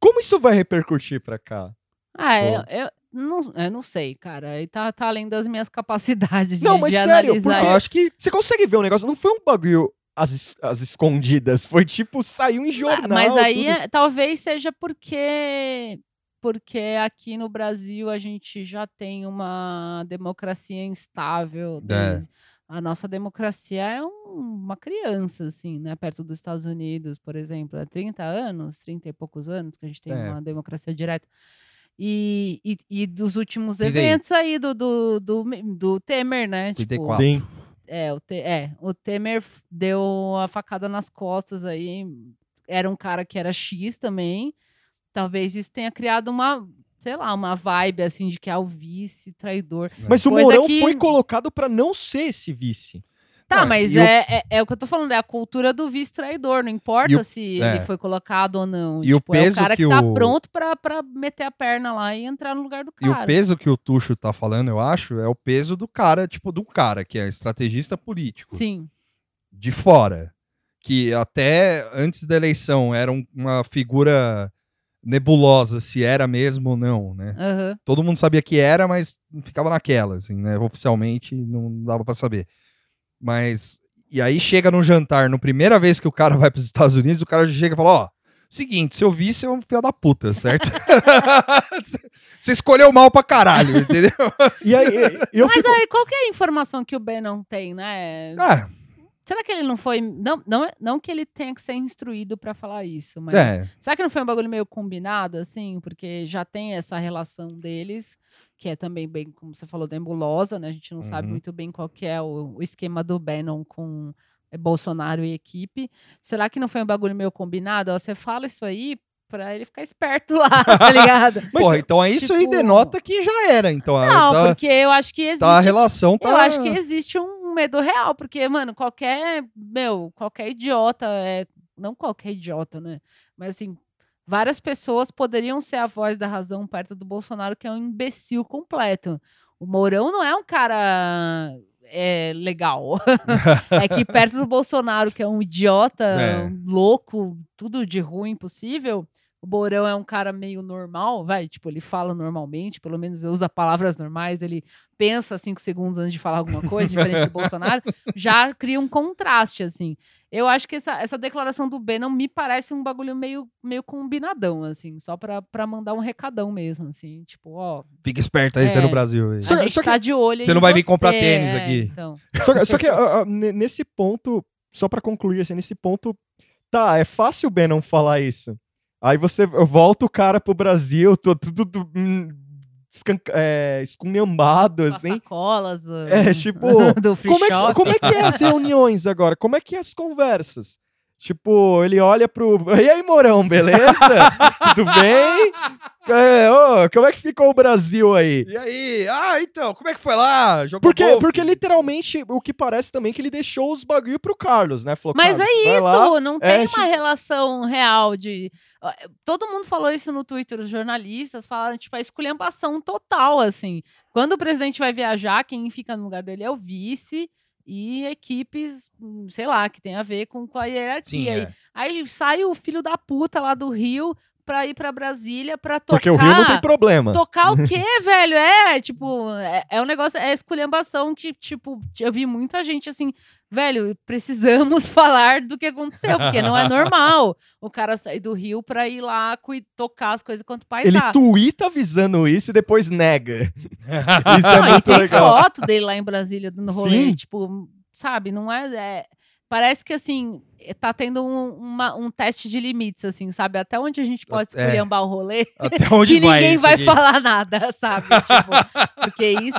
Como isso vai repercutir pra cá? Ah, eu, Pô. eu não, eu não sei, cara. Aí tá, tá além das minhas capacidades Não, de, mas de sério, analisar. porque- Eu acho que Você consegue ver o negócio? Não foi um bagulho às, es- às escondidas, foi tipo, saiu em Ah, jornal. Mas aí tudo. é- talvez seja porque porque aqui no Brasil a gente já tem uma democracia instável. É. A nossa democracia é um- uma criança, assim, né? Perto dos Estados Unidos, por exemplo. Há 30 anos, 30 e poucos anos que a gente tem É. uma democracia direta. E, e, e dos últimos E daí? eventos aí do, do, do, do Temer, né? 34. Sim. É, o, Te- é, o Temer deu a facada nas costas aí. Era um cara que era X também. Talvez isso tenha criado uma, sei lá, uma vibe assim de que é o vice traidor. Mas o Coisa Mourão que- foi colocado pra não ser esse vice. Tá, Ah, mas e o- é, é, é o que eu tô falando, é a cultura do vice traidor. Não importa E o- se é. ele foi colocado ou não. E o Tipo, é o peso cara que, que tá o- pronto pra, pra meter a perna lá e entrar no lugar do E cara. o peso que o Tuxo tá falando, eu acho, é o peso do cara, tipo, do cara, que é estrategista político. Sim. De fora. Que até antes da eleição era um- uma figura nebulosa, se era mesmo ou não, né? aham. Todo mundo sabia que era, mas ficava naquela, assim, né? Oficialmente não dava pra saber. Mas. E aí chega no jantar, no primeira vez que o cara *laughs* vai pros Estados Unidos, o cara chega e fala: Ó, seguinte, seu vice é um filho da puta, certo? *laughs* Você escolheu mal pra caralho, entendeu? E aí, eu Mas fico... aí, qual que é a informação que o Ben não tem, né? Ah, Será que ele não foi. Não, não, é- não que ele tenha que ser instruído pra falar isso, mas. é. Será que não foi um bagulho meio combinado, assim? Porque já tem essa relação deles, que é também bem, como você falou, nebulosa, né? A gente não sabe Uhum. muito bem qual que é o, o esquema do Bannon com eh, Bolsonaro e equipe. Será que não foi um bagulho meio combinado? Ó, você fala isso aí pra ele ficar esperto lá, *laughs* tá ligado? Mas, Porra, então isso aí tipo- denota que já era. Então, Não, tá, porque eu acho que existe. tá a relação tá. Eu acho que existe um medo real, porque, mano, qualquer, meu, qualquer idiota, é, não qualquer idiota, né? Mas assim, várias pessoas poderiam ser a voz da razão perto do Bolsonaro, que é um imbecil completo. O Mourão não é um cara é, legal. *laughs* é que perto do Bolsonaro, que é um idiota, É. um louco, tudo de ruim possível. O Mourão é um cara meio normal, vai, tipo, ele fala normalmente, pelo menos usa palavras normais, ele pensa cinco segundos antes de falar alguma coisa, diferente do Bolsonaro, *laughs* já cria um contraste, assim. Eu acho que essa, essa declaração do B não me parece um bagulho meio, meio combinadão, assim, só pra, pra mandar um recadão mesmo, assim, tipo, ó, Fica esperto aí, você é no É. Brasil. aí. Só- a gente só que tá de olho você não vai vir comprar você, tênis é, aqui. Então. Só, só que ah, ne- nesse ponto, só pra concluir, assim, nesse ponto, tá, é fácil o Ben não falar isso. Aí você volta o cara pro Brasil, tô tudo tudo, hum, é, esculhambado, assim. Sacolas, É, tipo, *laughs* do free Como é, que, shop. como é que é as reuniões agora? Como é que é as conversas? Tipo, ele olha pro. E aí, Morão, beleza? *laughs* Tudo bem? É, ô, como é que ficou o Brasil aí? E aí? Ah, então, como é que foi lá? Jogou Porque, golfe? porque literalmente, o que parece também é que ele deixou os bagulho pro Carlos, né? Falou, Mas "Carlos, é isso, lá." não É, tem tipo- uma relação real de. Todo mundo falou isso no Twitter, os jornalistas falaram, tipo, a esculhambação total, assim. Quando o presidente vai viajar, quem fica no lugar dele é o vice e equipes, hum, sei lá, que tem a ver com, com a hierarquia. Sim, é. aí sai o filho da puta lá do Rio pra ir pra Brasília pra tocar. Porque o Rio não tem problema. Tocar o *laughs* quê, velho? É, tipo, é, é um negócio, é esculhambação que, tipo, eu vi muita gente assim, velho, precisamos *laughs* falar do que aconteceu, porque não é normal o cara sair do Rio pra ir lá cui- tocar as coisas enquanto o pai Ele tá. tuita avisando isso e depois nega. *laughs* Isso é Não, e muito tem legal. foto dele lá em Brasília no rolê, Sim. tipo, sabe, não é, é- Parece que, assim, tá tendo um, uma- um teste de limites, assim, sabe? Até onde a gente pode É. esculhambar o rolê Até *laughs* onde que ninguém vai aqui? falar nada, *laughs* sabe? Tipo, porque isso,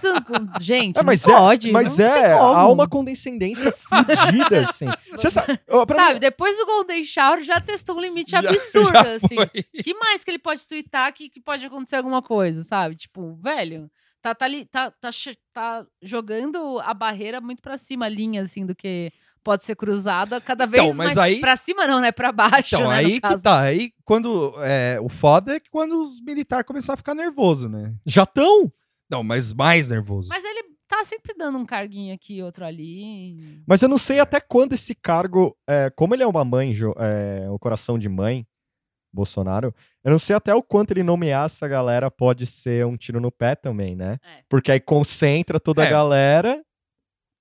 gente, É, mas não é, pode. mas não é, há uma condescendência fudida, assim. Você sabe, Sabe, mim- depois do Golden Shower já testou um limite *laughs* Já- absurdo, já assim. que mais que ele pode twittar que, que pode acontecer alguma coisa, sabe? Tipo, velho, tá, tá, tá, tá, tá jogando a barreira muito pra cima, a linha, assim, do que pode ser cruzada cada vez Então, mas mais. aí- Pra cima não, né? Pra baixo, Então, né, aí que tá. Aí, quando. É, o foda é que quando os militares começaram a ficar nervoso, né? já tão. Não, mas mais nervoso. Mas ele tá sempre dando um carguinho aqui, outro ali. Mas eu não sei até quando esse cargo, é, como ele é uma mãe, Jo- é, o coração de mãe, Bolsonaro, eu não sei até o quanto ele nomear essa galera pode ser um tiro no pé também, né? É. Porque aí concentra toda a É. galera,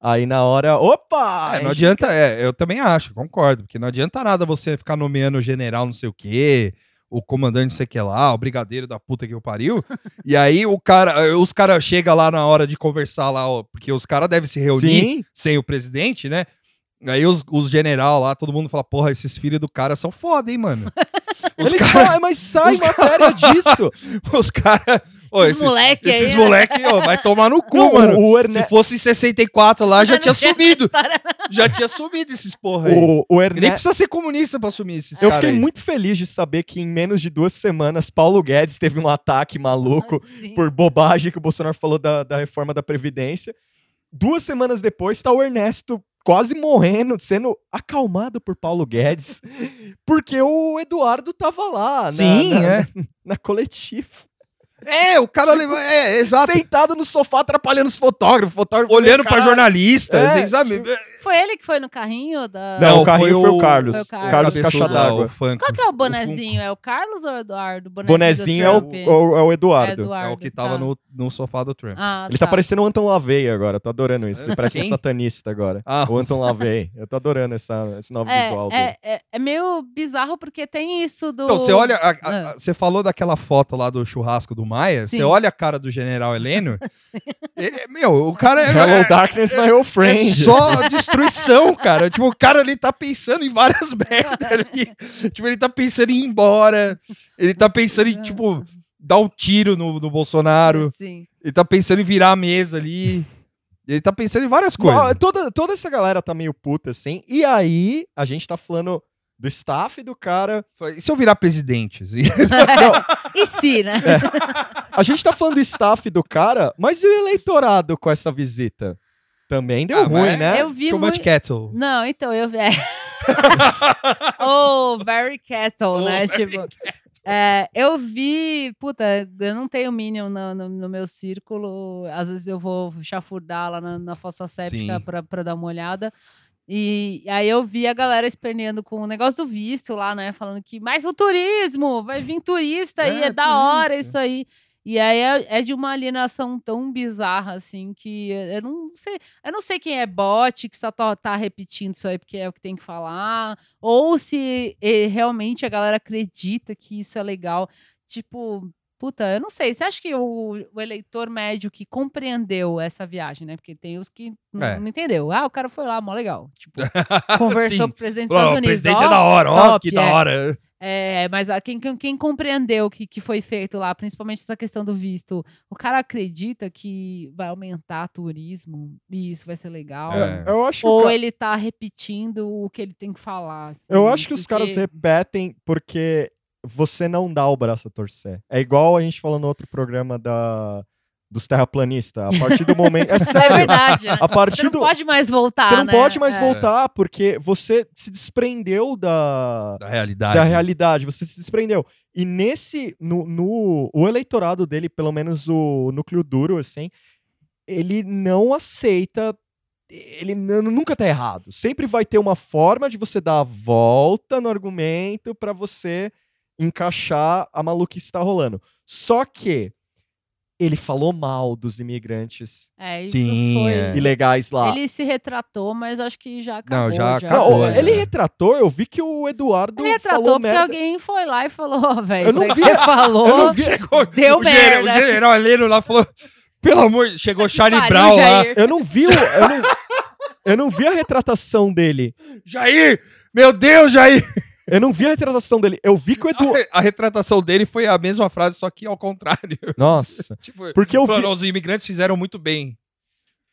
aí na hora, opa! É, não adianta, é, eu também acho, concordo, porque não adianta nada você ficar nomeando o general não sei o quê, o comandante não sei o que lá, o brigadeiro da puta que eu pariu, *laughs* e aí o cara, os caras chegam lá na hora de conversar lá, ó, porque os caras devem se reunir Sim, sem o presidente, né? Aí os, os general lá, todo mundo fala, porra, esses filhos do cara são foda, hein, mano? *laughs* Os Eles caras, sa- mas sai *laughs* matéria disso. os caras, ô, Esses esses, moleque aí, esses né? moleque, ó, vai tomar no cu, Não, mano. o, o, Se Erne... fosse em 64 lá, já tinha sumido. Já tinha sumido esses porra aí. o, o Erne... Nem precisa ser comunista pra assumir esses Eu fiquei aí. muito feliz de saber que em menos de duas semanas Paulo Guedes teve um ataque maluco Sim. por bobagem que o Bolsonaro falou da, da reforma da Previdência. Duas semanas depois, tá o Ernesto quase morrendo, sendo acalmado por Paulo Guedes, *laughs* porque o Eduardo tava lá na, Sim, na, é. na coletiva. É, o cara leva. É, exato. Sentado no sofá atrapalhando os fotógrafos. fotógrafo Olhando pra caralho. jornalistas, É, assim, sabe? Foi ele que foi no carrinho da. Não, Não, o carrinho foi foi o, o- Carlos. foi o O Carlos. Carlos Caixa d'Água. o. Qual que é o bonezinho? É o Carlos ou é o Eduardo? Bonezinho Bonezinho do é o, Trump. o- é o Eduardo. É o que tava tá. no, no sofá do Trump. Ah, Ele tá parecendo o Anton LaVey agora, eu tô adorando isso. Ele parece um satanista agora. Ah, O Anton LaVey. Eu tô adorando essa, esse novo visual dele. É, é, é meio bizarro porque tem isso do. Então, você olha. a- a- Ah. a- você falou daquela foto lá do churrasco do Maia. Você olha a cara do general Heleno. *laughs* Sim. meu, o cara é. Hello, é- Darkness, my old é friend. só destruição, *laughs* cara. Tipo, o cara ali tá pensando em várias *laughs* merdas ali. Tipo, ele tá pensando em ir embora. Ele tá pensando em, tipo, dar um tiro no, no Bolsonaro. Sim. Ele tá pensando em virar a mesa ali. Ele tá pensando em várias coisas. toda, toda essa galera tá meio puta, assim. E aí, a gente tá falando do staff do cara. E se eu virar presidente? assim? E se, né? A gente tá falando do staff do cara, mas e o eleitorado com essa visita? Também deu Ah, ruim, né? Eu vi Too much muito. cattle. Não, então eu vi. É. *laughs* oh, very cattle, Oh, né? very Tipo. é, eu vi, puta, eu não tenho Minion no, no, no meu círculo. Às vezes eu vou chafurdar lá na, na fossa séptica pra, pra dar uma olhada. E aí eu vi a galera esperneando com o negócio do visto lá, né? Falando que mais o turismo, vai vir turista aí, É, é, da hora turista. isso aí. E aí é, é de uma alienação tão bizarra, assim, que eu não sei. Eu não sei quem é bot, que só tá, tá repetindo isso aí porque é o que tem que falar. Ou se realmente a galera acredita que isso é legal. Tipo, puta, eu não sei. Você acha que o, o eleitor médio que compreendeu essa viagem, né? Porque tem os que não, É. não entendeu. Ah, o cara foi lá, mó legal. Tipo, *laughs* conversou com o presidente dos Estados o Unidos. presidente ó, é da hora, ó, top, que da é. hora. É, mas a- quem, quem, quem compreendeu o que, que foi feito lá, principalmente essa questão do visto, o cara acredita que vai aumentar turismo e isso vai ser legal? É. Eu acho Ou ca- ele tá repetindo o que ele tem que falar? assim, Eu acho que os caras porque- repetem porque você não dá o braço a torcer. É igual a gente falou no outro programa da, dos terraplanistas. A partir do momento. *laughs* É É sério. verdade, né? A partir Você não do. pode mais voltar, você não né? pode mais É. voltar porque você se desprendeu da, Da realidade. da realidade, você se desprendeu. E nesse, no, no o eleitorado dele, pelo menos o núcleo duro, assim, ele não aceita, ele nunca tá errado. Sempre vai ter uma forma de você dar a volta no argumento pra você encaixar a maluquice que tá rolando. Só que ele falou mal dos imigrantes É, isso Sim, foi... é. ilegais lá. Ele se retratou, mas acho que já acabou. já Não, acabou, né? ele retratou, eu vi que o Eduardo Ele retratou falou porque merda. alguém foi lá e falou, "Ó, velho, Eu isso não aí que vi- você falou... eu não vi- Chegou, *laughs* Deu o, merda. o general Heleno lá falou. Pelo amor, chegou Charlie pariu, Brown lá. Eu não vi o, eu não, eu não vi a retratação dele. Jair! Meu Deus, Jair! Eu não vi a retratação dele. Eu vi que o Edu. A, a retratação dele foi a mesma frase, só que ao contrário. Nossa. *laughs* tipo, Porque eu vi. os imigrantes fizeram muito bem.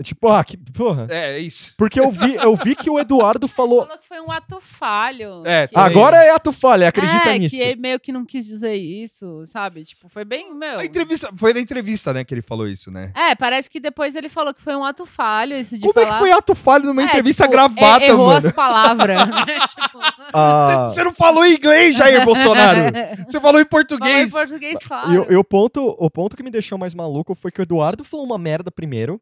Tipo, ah, que porra. É, é isso. Porque eu vi, eu vi que o Eduardo falou. Falou que foi um ato falho. É, que- Agora é ato falha, acredita é, nisso. que ele meio que não quis dizer isso, sabe? Tipo, foi bem, meu... A entrevista, foi na entrevista, né, que ele falou isso, né? É, parece que depois ele falou que foi um ato falho, isso de Como é falar... que foi ato falho numa É, entrevista tipo, gravada, e- errou mano? as palavras, né? *laughs* Tipo, Ah, Você não falou inglês, Jair Bolsonaro. Você falou em falou em português. português, claro. e, o- e o, ponto, o ponto que me deixou mais maluco foi que o Eduardo falou uma merda primeiro.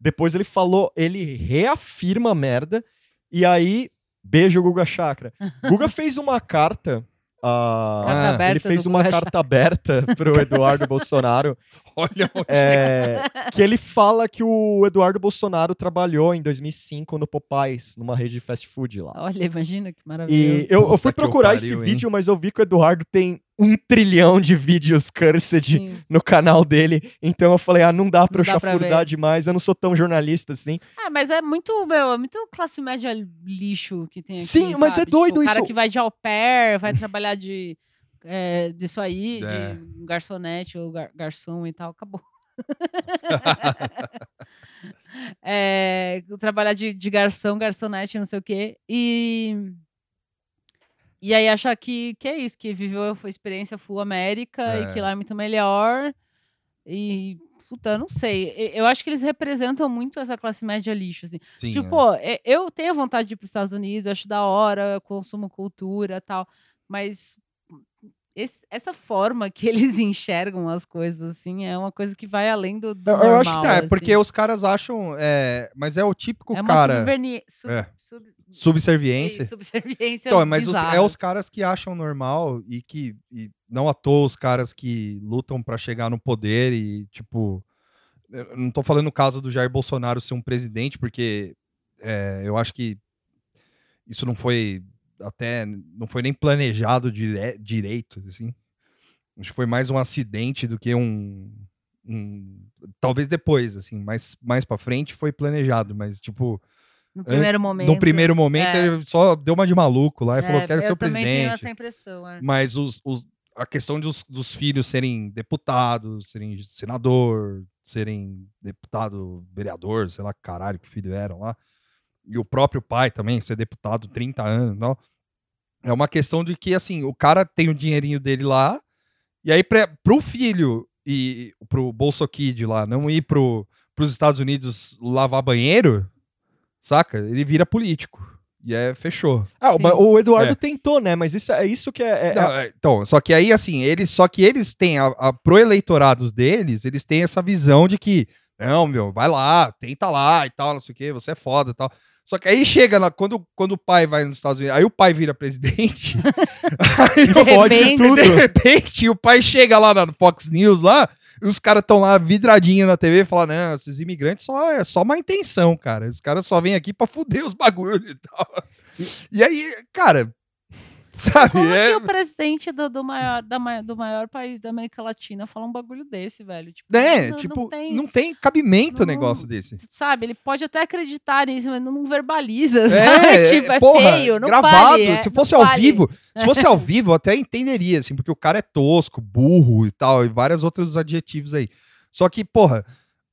Depois ele falou, ele reafirma a merda. E aí, beijo, Guga Chakra. *laughs* Guga fez uma carta. Carta aberta ele fez uma Guga carta aberta pro Eduardo Bolsonaro. *laughs* Olha, É, que ele fala que o Eduardo Bolsonaro trabalhou em 2005 no Popeyes, numa rede de fast food lá. Olha, imagina que maravilhoso. E eu, eu fui procurar pariu, esse hein? vídeo, mas eu vi que o Eduardo tem um trilhão de vídeos cursed Sim. no canal dele. Então eu falei, ah, não dá pra Não eu chafurdar demais, eu não sou tão jornalista assim. Ah, mas é muito, meu, é muito classe média lixo que tem aqui, Sim, mas é sabe? doido tipo, O cara isso. que vai de au pair, vai trabalhar de... É, disso aí, É. de garçonete ou gar- garçom e tal, acabou. *laughs* *laughs* é, trabalhar de, de garçom, garçonete, não sei o quê. E... E aí achar que, que é isso, que viveu a experiência full América É. e que lá é muito melhor. E, puta, eu não sei. Eu acho que eles representam muito essa classe média lixo, assim. Sim, tipo, é. é- eu tenho vontade de ir para os Estados Unidos, acho da hora, consumo cultura tal, mas esse- essa forma que *laughs* eles enxergam as coisas, assim, é uma coisa que vai além do, do Eu, eu acho que normal, tá, é assim. porque os caras acham. É, mas é o típico É cara. subverni- sub- É. sub- Subserviência. isso, subserviência Então, mas os, é os caras que acham normal e que e não à toa os caras que lutam pra chegar no poder e, tipo. Não tô falando no caso do Jair Bolsonaro ser um presidente, porque é, eu acho que isso não foi até. não foi nem planejado dire- direito, assim. Acho que foi mais um acidente do que um. um- talvez depois, assim, mais, mais pra frente foi planejado, mas, tipo, No primeiro momento. no primeiro momento é. ele só deu uma de maluco lá e falou: É, quero ser eu o também presidente. tenho essa impressão, é. Mas os, os- a questão dos, dos filhos serem deputados, serem senador, serem deputado, vereador, sei lá que caralho que filho eram lá, e o próprio pai também ser deputado 30 anos, não. É uma questão de que assim, o cara tem o dinheirinho dele lá, e aí pra, pro filho e pro Bolso Kid lá não ir pro, pros Estados Unidos lavar banheiro, saca? Ele vira político. E é fechou. Ah, o, Sim. o Eduardo É. tentou, né? Mas isso é isso que é. é- Não, é, então, só que aí, assim, eles, só que eles têm, a, a, pro eleitorado deles, eles têm essa visão de que, não, meu, vai lá, tenta lá e tal, não sei o que, você é foda e tal. Só que aí chega, lá, quando, quando o pai vai nos Estados Unidos, aí o pai vira presidente, *laughs* *laughs* aí De fode repente- tudo. De repente, o pai chega lá na Fox News lá, os caras estão lá vidradinho na TV e falam, não, esses imigrantes só, é só uma intenção, cara. Os caras só vêm aqui pra fuder os bagulhos e tal. E aí, cara, Sabe? Como É- que o presidente do, do maior, da do maior país da América Latina fala um bagulho desse, velho? Tipo, né? não, tipo, não tem, não tem cabimento um não- negócio desse. sabe? Ele pode até acreditar nisso, mas não, verbaliza, *laughs* É, sabe? tipo, é porra, feio, não gravado. vale, é, se fosse ao vale. vivo, se fosse ao *laughs* vivo, eu até entenderia, assim, porque o cara é tosco, burro e tal, e vários outros adjetivos aí. Só que, porra,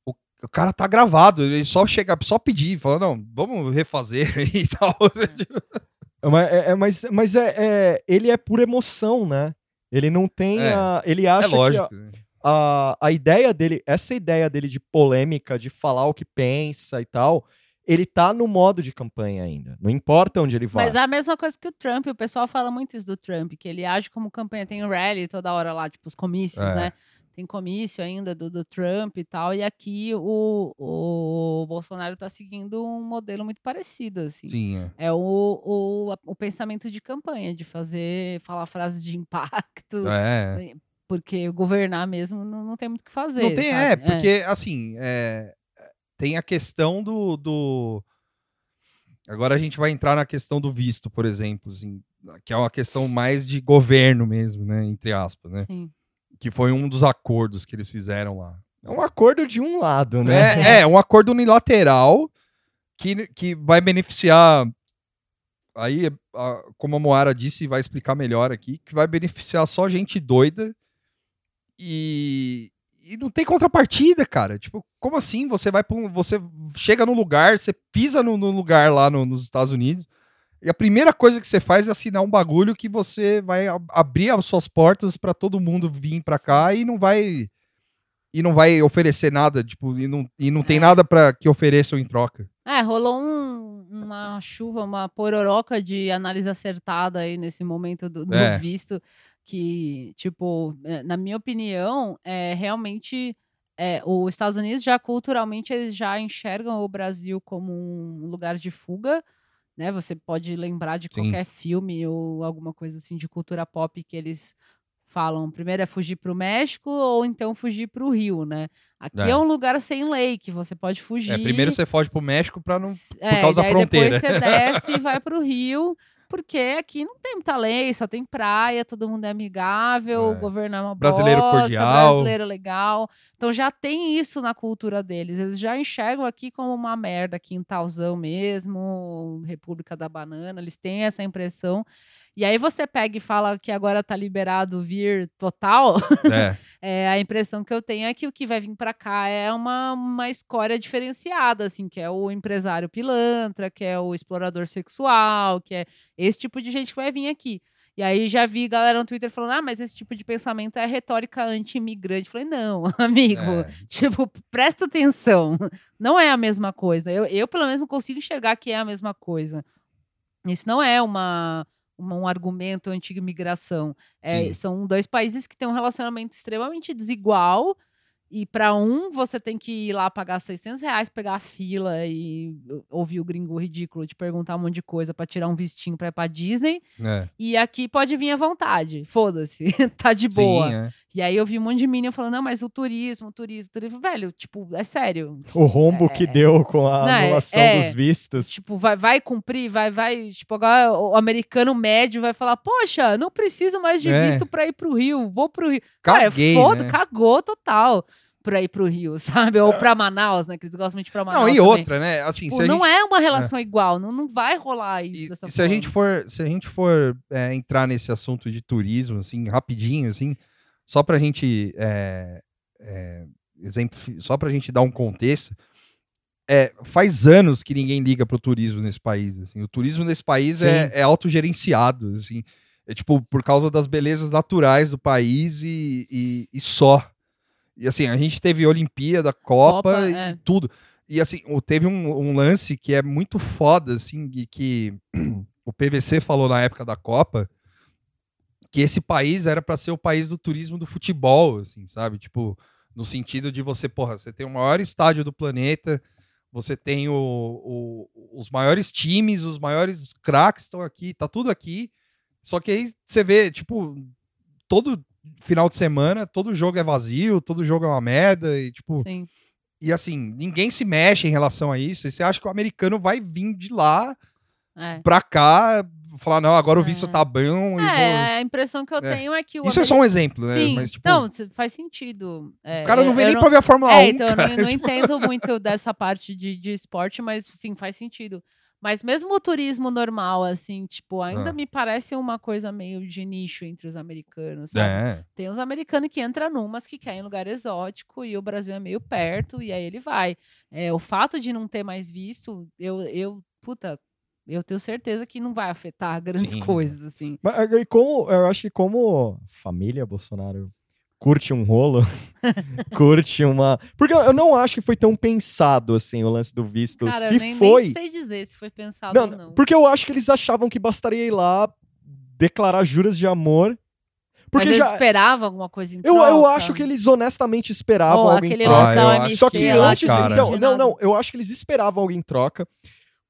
o, o cara tá gravado, ele só chega, só pedir, fala, não, vamos refazer *laughs* e tal. É, é, é- mas, mas é, é- ele é por emoção, né? Ele não tem É. a. Ele É acha que a- lógico. a, a ideia dele, essa ideia dele de polêmica, de falar o que pensa e tal, ele tá no modo de campanha ainda. Não importa onde ele vai. Mas é a mesma coisa que o Trump, o pessoal fala muito isso do Trump, que ele age como campanha, tem rally toda hora lá, tipo os comícios, É. né? Tem comício ainda do, do Trump e tal, e aqui o, o Bolsonaro tá seguindo um modelo muito parecido, assim. Sim, é. É o, o, o pensamento de campanha, de fazer, falar frases de *laughs* impacto, É. porque governar mesmo não, não tem muito o que fazer. Não tem, é, sabe? porque, assim, é, tem a questão do, do. Agora a gente vai entrar na questão do visto, por exemplo, assim, que é uma questão mais de governo mesmo, né? Entre aspas, né? Sim. Que foi um dos acordos que eles fizeram lá. É um acordo de um lado, né? É, é um acordo unilateral que, que vai beneficiar. Aí, a- como a Moara disse, vai explicar melhor aqui, que vai beneficiar só gente doida e, e não tem contrapartida, cara. Tipo, como assim? Você vai pra um, você chega num lugar, você pisa no, no lugar lá no- nos Estados Unidos e a primeira coisa que você faz é assinar um bagulho que você vai ab- abrir as suas portas pra todo mundo vir pra cá e não vai e não vai oferecer nada, tipo, e não, e não tem É. nada para que ofereçam em troca. É, rolou um- uma chuva, uma pororoca de análise acertada aí nesse momento do, do É. visto, que, tipo, eh, na minha opinião, é realmente é, os Estados Unidos já culturalmente eles já enxergam o Brasil como um lugar de fuga, né? Você pode lembrar de Sim. qualquer filme ou alguma coisa assim de cultura pop que eles falam, primeiro é fugir para o México ou então fugir para o Rio, né? Aqui é. É. um lugar sem lei que você pode fugir. É, primeiro você foge pro México para não por causa da fronteira. Depois você desce e vai pro Rio, porque aqui não tem muita lei, só tem praia, todo mundo é amigável, É. o governo é uma Brasileiro bosta, cordial. brasileiro legal. Então já tem isso na cultura deles. Eles já enxergam aqui como uma merda, quintalzão mesmo, República da Banana, eles têm essa impressão. E aí você pega e fala que agora tá liberado vir total, É, *laughs* é, a impressão que eu tenho é que o que vai vir para cá é uma, uma escória diferenciada, assim, que é o empresário pilantra, que é o explorador sexual, que é esse tipo de gente que vai vir aqui. E aí já vi galera no Twitter falando, ah, mas esse tipo de pensamento é retórica anti-imigrante. Falei, não, *laughs* amigo, é. tipo, presta atenção. Não é a mesma coisa. Eu, eu, pelo menos, não consigo enxergar que é a mesma coisa. Isso não é uma, uma- um argumento anti-imigração. É, são dois países que têm um relacionamento extremamente desigual. E para um, você tem que ir lá pagar 600 reais, pegar a fila e ouvir o gringo ridículo de perguntar um monte de coisa para tirar um vestinho para ir pra Disney. é. E aqui pode vir à vontade. Foda-se. *laughs* tá de boa. Sim, é. E aí eu vi um monte de menina falando, não, mas o turismo, o turismo, o turismo. Velho, tipo, é sério. O rombo que É. deu com a Não, é- anulação é. dos vistos. Tipo, vai, vai cumprir, vai, vai. Tipo, agora o americano médio vai falar: Poxa, não preciso mais de É. visto pra ir pro Rio, vou pro Rio. Cara, Caguei, foda, né? cagou total pra ir pro Rio, *laughs* sabe? Ou pra Manaus, né? Que eles gostam muito de ir pra Manaus. Não, e também. outra, né? Assim, Tipo, se a não gente, é uma relação igual, não, não vai rolar e- isso dessa e se a forma. gente for, se a gente for é, entrar nesse assunto de turismo, assim, rapidinho, assim, só pra gente é, é, exemplifi- só pra gente dar um contexto, é, faz anos que ninguém liga pro turismo nesse país, assim. O turismo nesse país é, é autogerenciado, assim. É tipo, por causa das belezas naturais do país e, e, e só. E assim, a gente teve Olimpíada, Copa, Copa, e é. tudo. E assim, teve um, um lance que é muito foda, assim, que *clears throat* o PVC falou na época da Copa, que esse país era para ser o país do turismo do futebol, assim, sabe? Tipo, no sentido de você, porra, você tem o maior estádio do planeta, você tem o, o- os maiores times, os maiores craques estão aqui, tá tudo aqui. Só que aí você vê, tipo, todo final de semana, todo jogo é vazio, todo jogo é uma merda, e tipo, Sim. e assim, ninguém se mexe em relação a isso. E você acha que o americano vai vir de lá É. pra cá, falar, não, agora o visto É. tá bom e vou... É, a impressão que eu É. tenho é que o Isso é só um exemplo, né? Sim, Mas, tipo, não, faz sentido. os É, caras não eu- vêm eu nem pra ver a Fórmula 1, É, então eu cara. não, não entendo *laughs* muito dessa parte de, de esporte, mas sim, faz sentido. Mas mesmo o turismo normal, assim, tipo, ainda Ah. me parece uma coisa meio de nicho entre os americanos, sabe? É. Tem os americanos que entram numas que querem lugar exótico e o Brasil é meio perto e aí ele vai. É, o fato de não ter mais visto, eu, eu, puta, eu tenho certeza que não vai afetar *laughs* grandes Sim. coisas, assim. Mas eh, e como, eu acho que como família Bolsonaro curte um rolo, *laughs* curte uma... Porque eu não acho que foi tão pensado, assim, o lance do visto. Cara, Se eu nem, foi... nem sei dizer se foi pensado Não, ou não. porque eu acho que eles achavam que bastaria ir lá declarar juras de amor. Porque Mas já... eles esperavam alguma coisa em Eu, eu troca? acho que eles honestamente esperavam Ou algo em troca. Ah, eu Só que antes, cara. então, não, não, eu acho que eles esperavam algo em troca.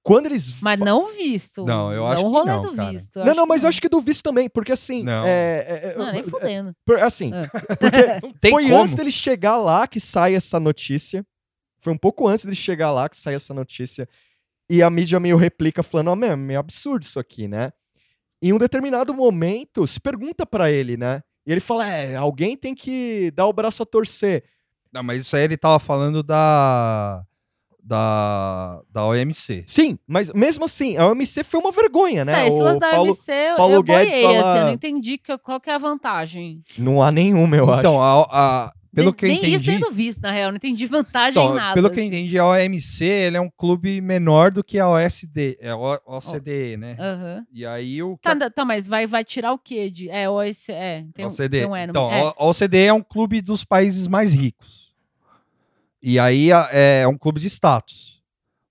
Quando eles Mas não visto. Não, eu acho não que não, do cara. visto. Não, não, mas que eu acho que do visto também, porque assim, Não. é, é, é, Não, nem é, fudendo. por- assim, É. *laughs* porque *laughs* Não tem foi como. antes dele chegar lá que sai essa notícia. Foi um pouco antes dele chegar lá que sai essa notícia. E a mídia meio replica falando, ó, meu, é meio absurdo isso aqui, né? Em um determinado momento, se pergunta pra ele, né? E ele fala, é, alguém tem que dar o braço a torcer. Não, mas isso aí ele tava falando da... Da, da OMC. Sim, mas mesmo assim, a OMC foi uma vergonha, né? É, esse lance O da Paulo- OMC, eu- Paulo eu Guedes boiei, fala- assim, eu não entendi que, qual que é a vantagem. Não há nenhuma, eu acho. Então, a, a- pelo nem, que eu nem entendi... isso tendo visto, na real, não entendi vantagem Então, em nada. pelo que eu assim. entendi, a OMC ele é um clube menor do que a OSD, é a O- OCDE, né? Aham. E aí o Tá, tá, tá, mas vai, vai tirar o quê? De, é, OIC, é, tem, um- OCDE. tem um E no então, é. a OCDE é um clube dos países mais ricos. E aí a- é um clube de status.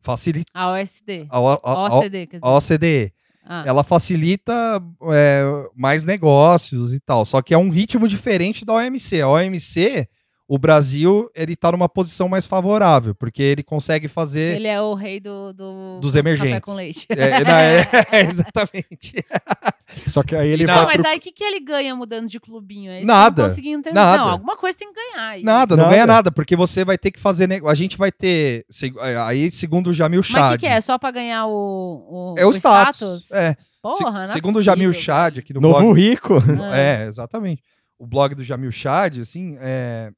Facilita A OSD. a, a- a- OCD, quer dizer. a OCDE. Ah, Ela facilita é, mais negócios e tal. Só que é um ritmo diferente da OMC. A OMC, o Brasil, ele tá numa posição mais favorável, porque ele consegue fazer. Ele é o rei do, do Dos café emergentes. com leite. É, não, é- *laughs* é, exatamente. Só que aí ele Não, Não, vai mas pro... aí o que, que ele ganha mudando de clubinho? É Nada. Não consegui entender. Nada. Não, alguma coisa tem que ganhar. aí. Nada, não Nada. ganha nada, porque você vai ter que fazer. nego- A gente vai ter. se- Aí, segundo o Jamil Mas Chad. o que, que é? Só pra ganhar o, o, É o status. É. Porra, Se- não é segundo o Jamil Chad, aqui no Novo blog. rico. É, exatamente. O blog do Jamil Chad, assim, é,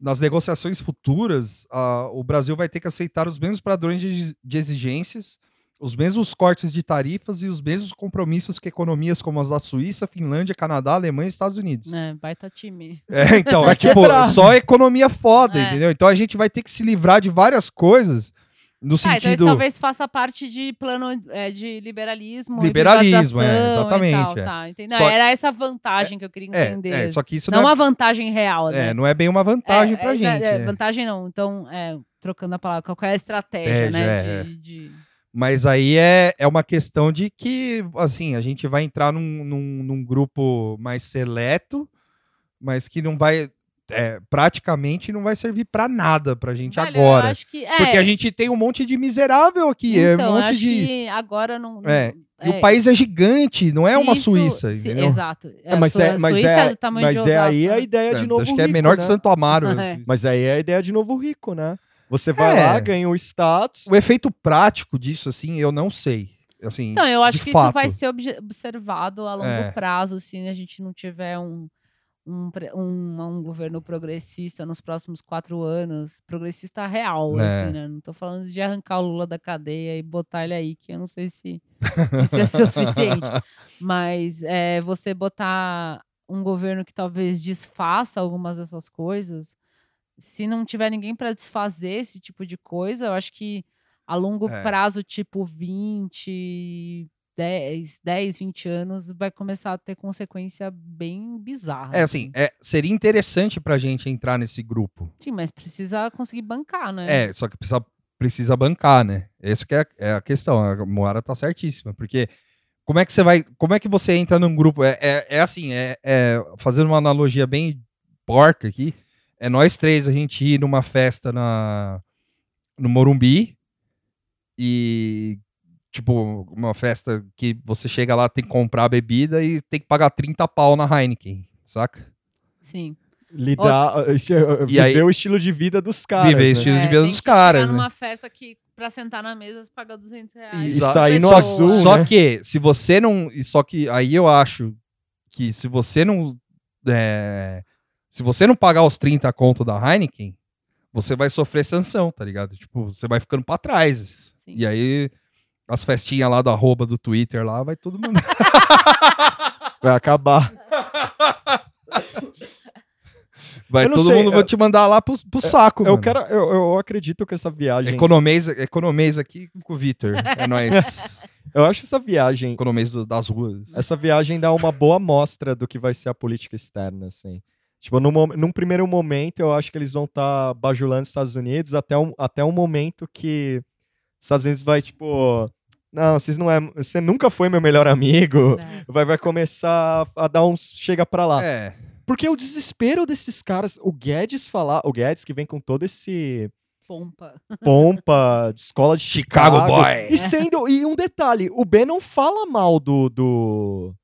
nas negociações futuras, a- o Brasil vai ter que aceitar os mesmos padrões de, de exigências, os mesmos cortes de tarifas e os mesmos compromissos que economias como as da Suíça, Finlândia, Canadá, Alemanha e Estados Unidos. É, baita time. É, então, *laughs* Vai é tipo, quebrar. só economia foda, É. entendeu? Então a gente vai ter que se livrar de várias coisas no Ah, então sentido. talvez faça parte de plano é, de liberalismo. Liberalismo, é, exatamente, tal, é. tá, entendeu? Só- Era essa vantagem que eu queria é, entender. é, só que isso não não, uma vantagem real, é, né? é, não é bem uma vantagem É, pra é, gente. é, é. Vantagem não. Então, é, trocando a palavra, qual é a estratégia, É, né? é. de- de- Mas aí é, é uma questão de que, assim, a gente vai entrar num, num, num grupo mais seleto, mas que não vai. É, praticamente não vai servir pra nada pra gente agora. acho que, é, Porque a gente tem um monte de miserável aqui. é então, um eu monte acho de. que agora não. não- É, E é, o país é gigante, não é se uma isso- Suíça, se- entendeu? Exato. É, mas é, mas Suíça é, do tamanho mas de é aí a né? ideia de É, novo acho que é rico, menor né? que Santo Amaro. É. assim. Mas aí é a ideia de novo rico, né? Você vai É. lá, ganha o status. O efeito prático disso, assim, eu não sei. Assim, Então, eu acho que fato. isso vai ser observado a longo É. prazo, se a gente não tiver um, um, um, um governo progressista nos próximos quatro anos, progressista real, É. assim, né? Não tô falando de arrancar o Lula da cadeia e botar ele aí, que eu não sei se isso ser o suficiente. *laughs* Mas é, você botar um governo que talvez desfaça algumas dessas coisas, se não tiver ninguém para desfazer esse tipo de coisa, eu acho que a longo É. prazo, tipo 20, 10, 10, 20 anos, vai começar a ter consequência bem bizarra. É assim, é, seria interessante pra gente entrar nesse grupo. Sim, mas precisa conseguir bancar, né? É, só que precisa, precisa bancar, né? Essa que é, a- é a questão. A Moara tá certíssima. Porque como é que você vai. Como é que você entra num grupo? É, é, é assim, é, é- fazendo uma analogia bem porca aqui. É nós três a gente ir numa festa na, no Morumbi e. Tipo, uma festa que você chega lá, tem que comprar a bebida e tem que pagar 30 pau na Heineken, saca? Sim. lidar, E viver aí- o estilo de vida dos caras. Viver né? estilo de É, vida dos caras, chegar né? numa festa que pra sentar na mesa você paga 200 reais. E Exato. sair no azul, Só né? que, se você não. e Só que aí eu acho que se você não. é, se você não pagar os 30 conto da Heineken, você vai sofrer sanção, tá ligado? Tipo, você vai ficando pra trás. Sim. E aí, as festinhas lá da arroba do Twitter lá, vai todo mundo. *laughs* Vai acabar. Vai todo sei, mundo eu- vai te mandar lá pro, pro saco. Eu, mano. quero, eu, eu acredito que essa viagem. Economês, economês aqui com o Vitor. É nóis. *laughs* Eu acho essa viagem. Economês do- das ruas. Essa viagem dá uma boa amostra do que vai ser a política externa, assim. Tipo, num, num primeiro momento, eu acho que eles vão estar bajulando os Estados Unidos até um, até um momento que os Estados Unidos vai, tipo. Não, vocês não é. Você nunca foi meu melhor amigo. É. Vai, vai começar a dar uns. Chega pra lá. É. Porque o desespero desses caras. O Guedes falar. O Guedes que vem com todo esse Pompa. pompa de escola de Chicago. Chicago Boy. E sendo. E um detalhe: o Ben não fala mal do, do,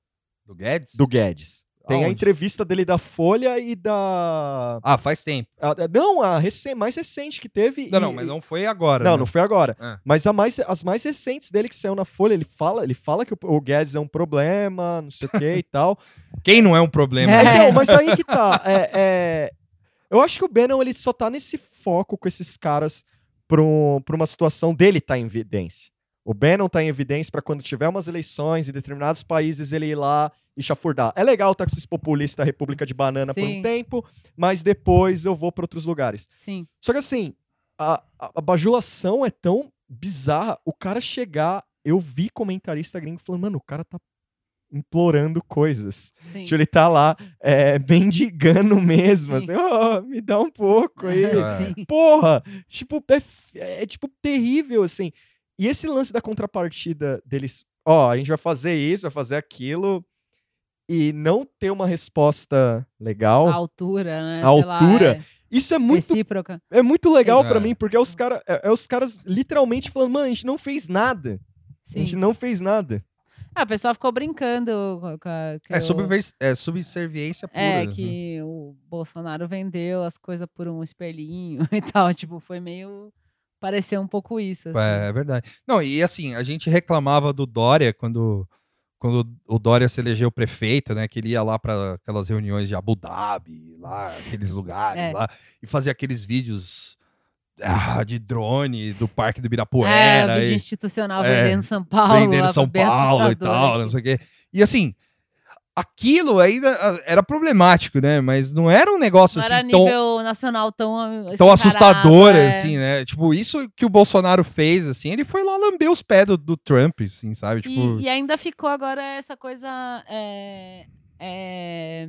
Do Guedes? do Guedes. Tem a Aonde? entrevista dele da Folha e da. Ah, faz tempo. a- não, a mais recente que teve. Não, e- não, mas não foi agora. Não, né? não foi agora. É. Mas a mais, as mais recentes dele que saiu na Folha, ele fala, ele fala que o, o Guedes é um problema, não sei o que e tal. *laughs* Quem não é um problema? É. Então, mas aí que tá. é- é, eu acho que o Bannon ele só tá nesse foco com esses caras pra, um- pra uma situação dele tá em evidência. O Bannon tá em evidência pra quando tiver umas eleições em determinados países ele ir lá e chafurdar. É legal estar com esses populistas da República de Banana por um Sim. tempo, mas depois eu vou pra outros lugares. Sim. Só que assim, a, a, a bajulação é tão bizarra. O cara chegar. Eu vi comentarista gringo falando, mano, o cara tá implorando coisas. Sim. Tipo, ele tá lá é, *laughs* mendigando mesmo. Sim. Assim, "Ó, me dá um pouco *laughs* aí. É. Sim. Porra! Tipo, é, é, tipo terrível, assim. E esse lance da contrapartida deles, ó, a gente vai fazer isso, vai fazer aquilo, e não ter uma resposta legal. A altura, né? A sei lá, altura, Isso é é muito recíproca. é muito legal pra É. mim, porque é os, cara, é, é os caras literalmente falando, mano, a gente não fez nada. A gente Sim. não fez nada. Ah, o pessoal ficou brincando com, a- que É, o- subvers- é subserviência pura. É, né? que o Bolsonaro vendeu as coisas por um espelhinho *laughs* e tal. Tipo, foi meio. Pareceu um pouco isso. Assim. É, é verdade. Não, e assim, a gente reclamava do Dória quando, quando o Dória se elegeu prefeito, né? Que ele ia lá para aquelas reuniões de Abu Dhabi, lá, aqueles lugares É. lá, e fazia aqueles vídeos ah, de drone do Parque do É, Ibirapuera. o vídeo e institucional é, vendendo São Paulo. vendendo São Paulo e tal, não sei o quê. E assim, aquilo ainda ah, era problemático, né? Mas não era um negócio Não assim era tão, nível nacional tão tão escancarado, assustador, é. assim, né? Tipo, isso que o Bolsonaro fez, assim, ele foi lá lamber os pés do, do Trump, assim, sabe? Tipo, E, e ainda ficou agora essa coisa é, é,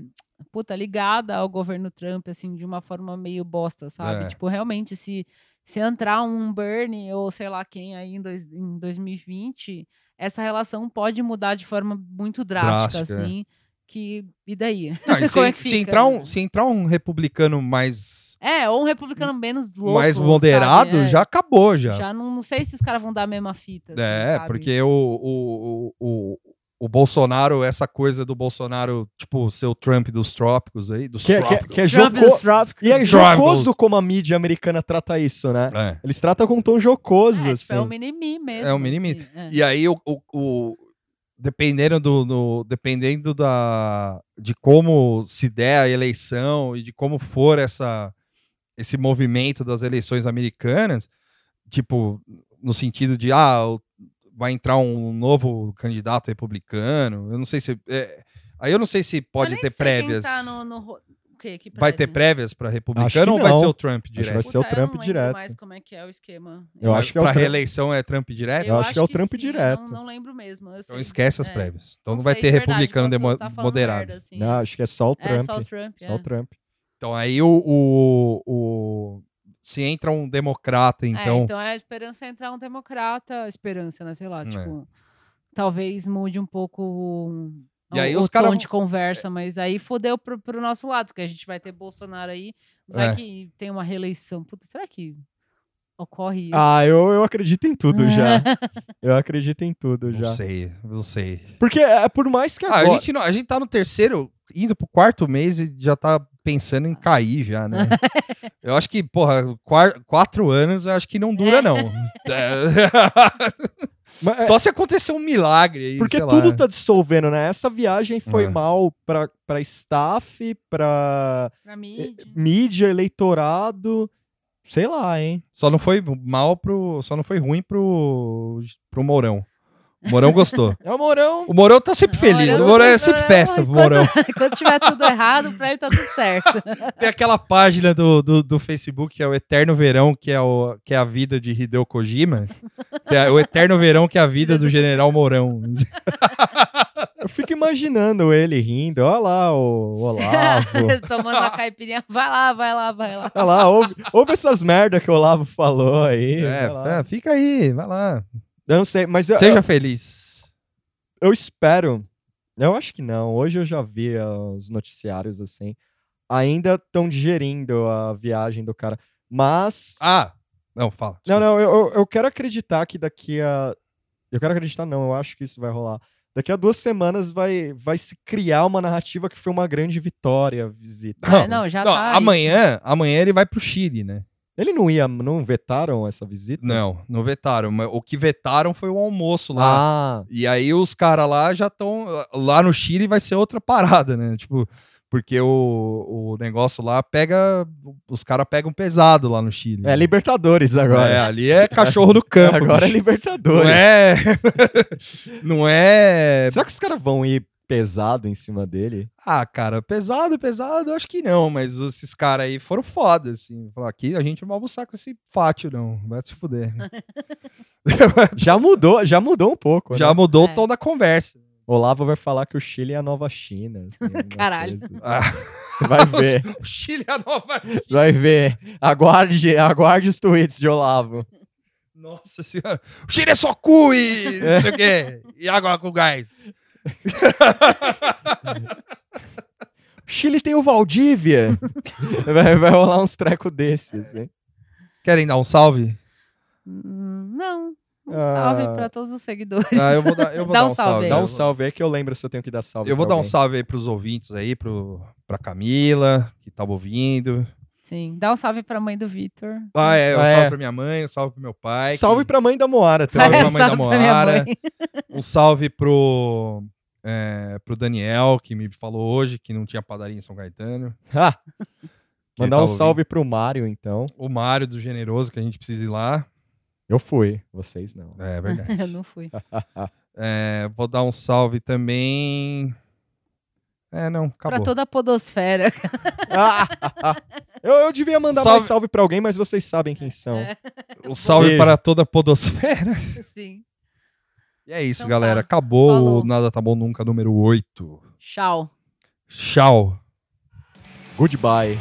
puta, ligada ao governo Trump, assim, de uma forma meio bosta, sabe? É. Tipo, realmente, se, se entrar um Bernie ou sei lá quem aí em, dois, em 2020, essa relação pode mudar de forma muito drástica, Drástica, é. assim. Que, e daí? não, e *laughs* se, é que se fica, entrar um, né? se entrar um republicano mais, É, ou um republicano menos louco. mais moderado? É. já acabou, já. Já não, não sei se os caras vão dar a mesma fita. assim, é, sabe? porque o, o, o, o, Bolsonaro, essa coisa do Bolsonaro, tipo, ser o Trump dos trópicos aí, dos Que, é- que, é- trópicos. que é Trump joco... dos Trópicos. E é jocoso como a mídia americana trata isso, né? É. Eles tratam com um tom jocoso, É, assim. tipo, é um mini-me mesmo. É um mini-me. assim, é. E aí, o, o, o- dependendo do, do- dependendo da de como se der a eleição e de como for essa esse movimento das eleições americanas, tipo no sentido de ah o- vai entrar um novo candidato republicano, eu não sei se é, aí eu não sei se pode Eu nem ter sei quem prévias. Tá no, no ro- o quê? Que Vai ter prévia? prévias para Acho republicano que ou vai não. ser o Trump que vai direto? ser o Puta, eu Trump não lembro direto. mais como é que é o esquema. Eu acho que é para reeleição é Trump direto? Eu acho que é o Trump sim, eu direto. Não, não lembro mesmo. eu Então esquece as É. prévias. Então não, Não vai sei ter de verdade, republicano demo- falando moderado. merda, assim. Não, acho que é só o É, Trump. só o Trump. Só é. o Trump. Então aí o, o, o- se entra um democrata, É, então, então é a esperança é entrar um democrata, esperança, né? Sei lá, É. tipo, talvez mude um pouco o, E aí o, os o cara tom de conversa, mas aí fodeu pro, pro nosso lado, que a gente vai ter Bolsonaro aí, vai É. que tem uma reeleição. Puta, será que ocorre isso? Ah, eu, eu acredito em tudo já. *laughs* Eu acredito em tudo não já. sei, não sei. Porque é por mais que Ah, agora... a gente não, a gente tá no terceiro, indo pro quarto mês e já tá pensando em cair já, né? *laughs* eu acho que, porra, quatro anos, eu acho que não dura, não. *laughs* É. Mas, é, Só se acontecer um milagre aí, porque sei lá. tudo tá dissolvendo, né? Essa viagem foi É. mal pra, pra staff, pra Pra mídia. mídia, eleitorado. Sei lá, hein? Só não foi mal pro. Só não foi ruim pro. pro Mourão. O Mourão gostou. É o Morão. O Mourão tá sempre feliz. O Mourão é sempre festa pro Mourão. *laughs* Quando tiver tudo errado, pra ele tá tudo certo. *laughs* Tem aquela página do, do, do Facebook que é o Eterno Verão, que é, o, que é a vida de Hideo Kojima. É o Eterno Verão, que é a vida do General Mourão. Eu fico imaginando ele rindo. Olha lá o Olavo. *laughs* Tomando a caipirinha. Vai lá, vai lá, vai lá. Olha lá, ouve, ouve essas merda que o Olavo falou aí. É, vai é, fica aí, vai lá. Eu não sei, mas eu, Seja feliz. eu espero. Eu acho que não. Hoje eu já vi ah, os noticiários assim. Ainda estão digerindo a viagem do cara. Mas. Ah, não, fala. não, não, eu, eu- eu quero acreditar que daqui a. Eu quero acreditar, não, eu acho que isso vai rolar. Daqui a duas semanas vai, vai se criar uma narrativa que foi uma grande vitória a visita. Não, É, não, já Não, tá. isso. amanhã, amanhã ele vai pro Chile, né? Ele não ia, não vetaram essa visita? Não, não vetaram. mas O que vetaram foi o almoço lá. Ah, E aí os caras lá já estão. Lá no Chile vai ser outra parada, né? Tipo, porque o, o negócio lá pega. Os caras pegam pesado lá no Chile. é Libertadores agora. É, ali é cachorro do *laughs* campo. agora é. Libertadores. Não é. *laughs* não é. Será que os caras vão ir pesado em cima dele? Ah, cara, pesado, pesado, eu acho que não, mas esses caras aí foram foda, assim. Aqui a gente não vai almoçar com esse fátio, não. Vai se fuder. *laughs* Já mudou, já mudou um pouco. Já né? mudou É. o tom da conversa. Olavo vai falar que o Chile é a nova China. assim, alguma *laughs* Caralho. coisa. Ah, Você vai ver, *laughs* o Chile é a nova. vai ver. Aguarde, aguarde os tweets de Olavo. Nossa senhora. O Chile é só cu e não sei o quê. E água com gás. O *laughs* Chile tem o Valdívia. vai, vai rolar uns trecos desses. Hein? Querem dar um salve? Hum, Não. Um Ah. salve pra todos os seguidores. Ah, eu vou dar, eu vou dar um um salve salve. aí. Dá um salve aí que eu lembro se eu tenho que dar salve. Eu vou dar um alguém. salve aí pros ouvintes aí, pro, pra Camila, que tava ouvindo. Sim. Dá um salve pra mãe do Vitor. Ah, é, um Ah, salve é. pra minha mãe, um salve pro meu pai. Salve que- pra mãe da Moara Salve também. pra mãe da Salve pra minha Moara. mãe. Um salve pro, é, pro Daniel, que me falou hoje que não tinha padaria em São Caetano. Mandar tá um ouvindo. salve pro Mário, então. O Mário do Generoso, que a gente precisa ir lá. Eu fui, vocês não. É verdade. *laughs* Eu não fui. *laughs* É, vou dar um salve também. É, não, Pra acabou. toda a podosfera. *laughs* eu, eu devia mandar Salve- mais salve pra alguém, mas vocês sabem quem são. É, *laughs* Um salve Beijo. para toda a podosfera. sim. E é isso, Então galera. tá. Acabou Falou. o Nada Tá Bom Nunca número 8. Tchau. Tchau. Goodbye.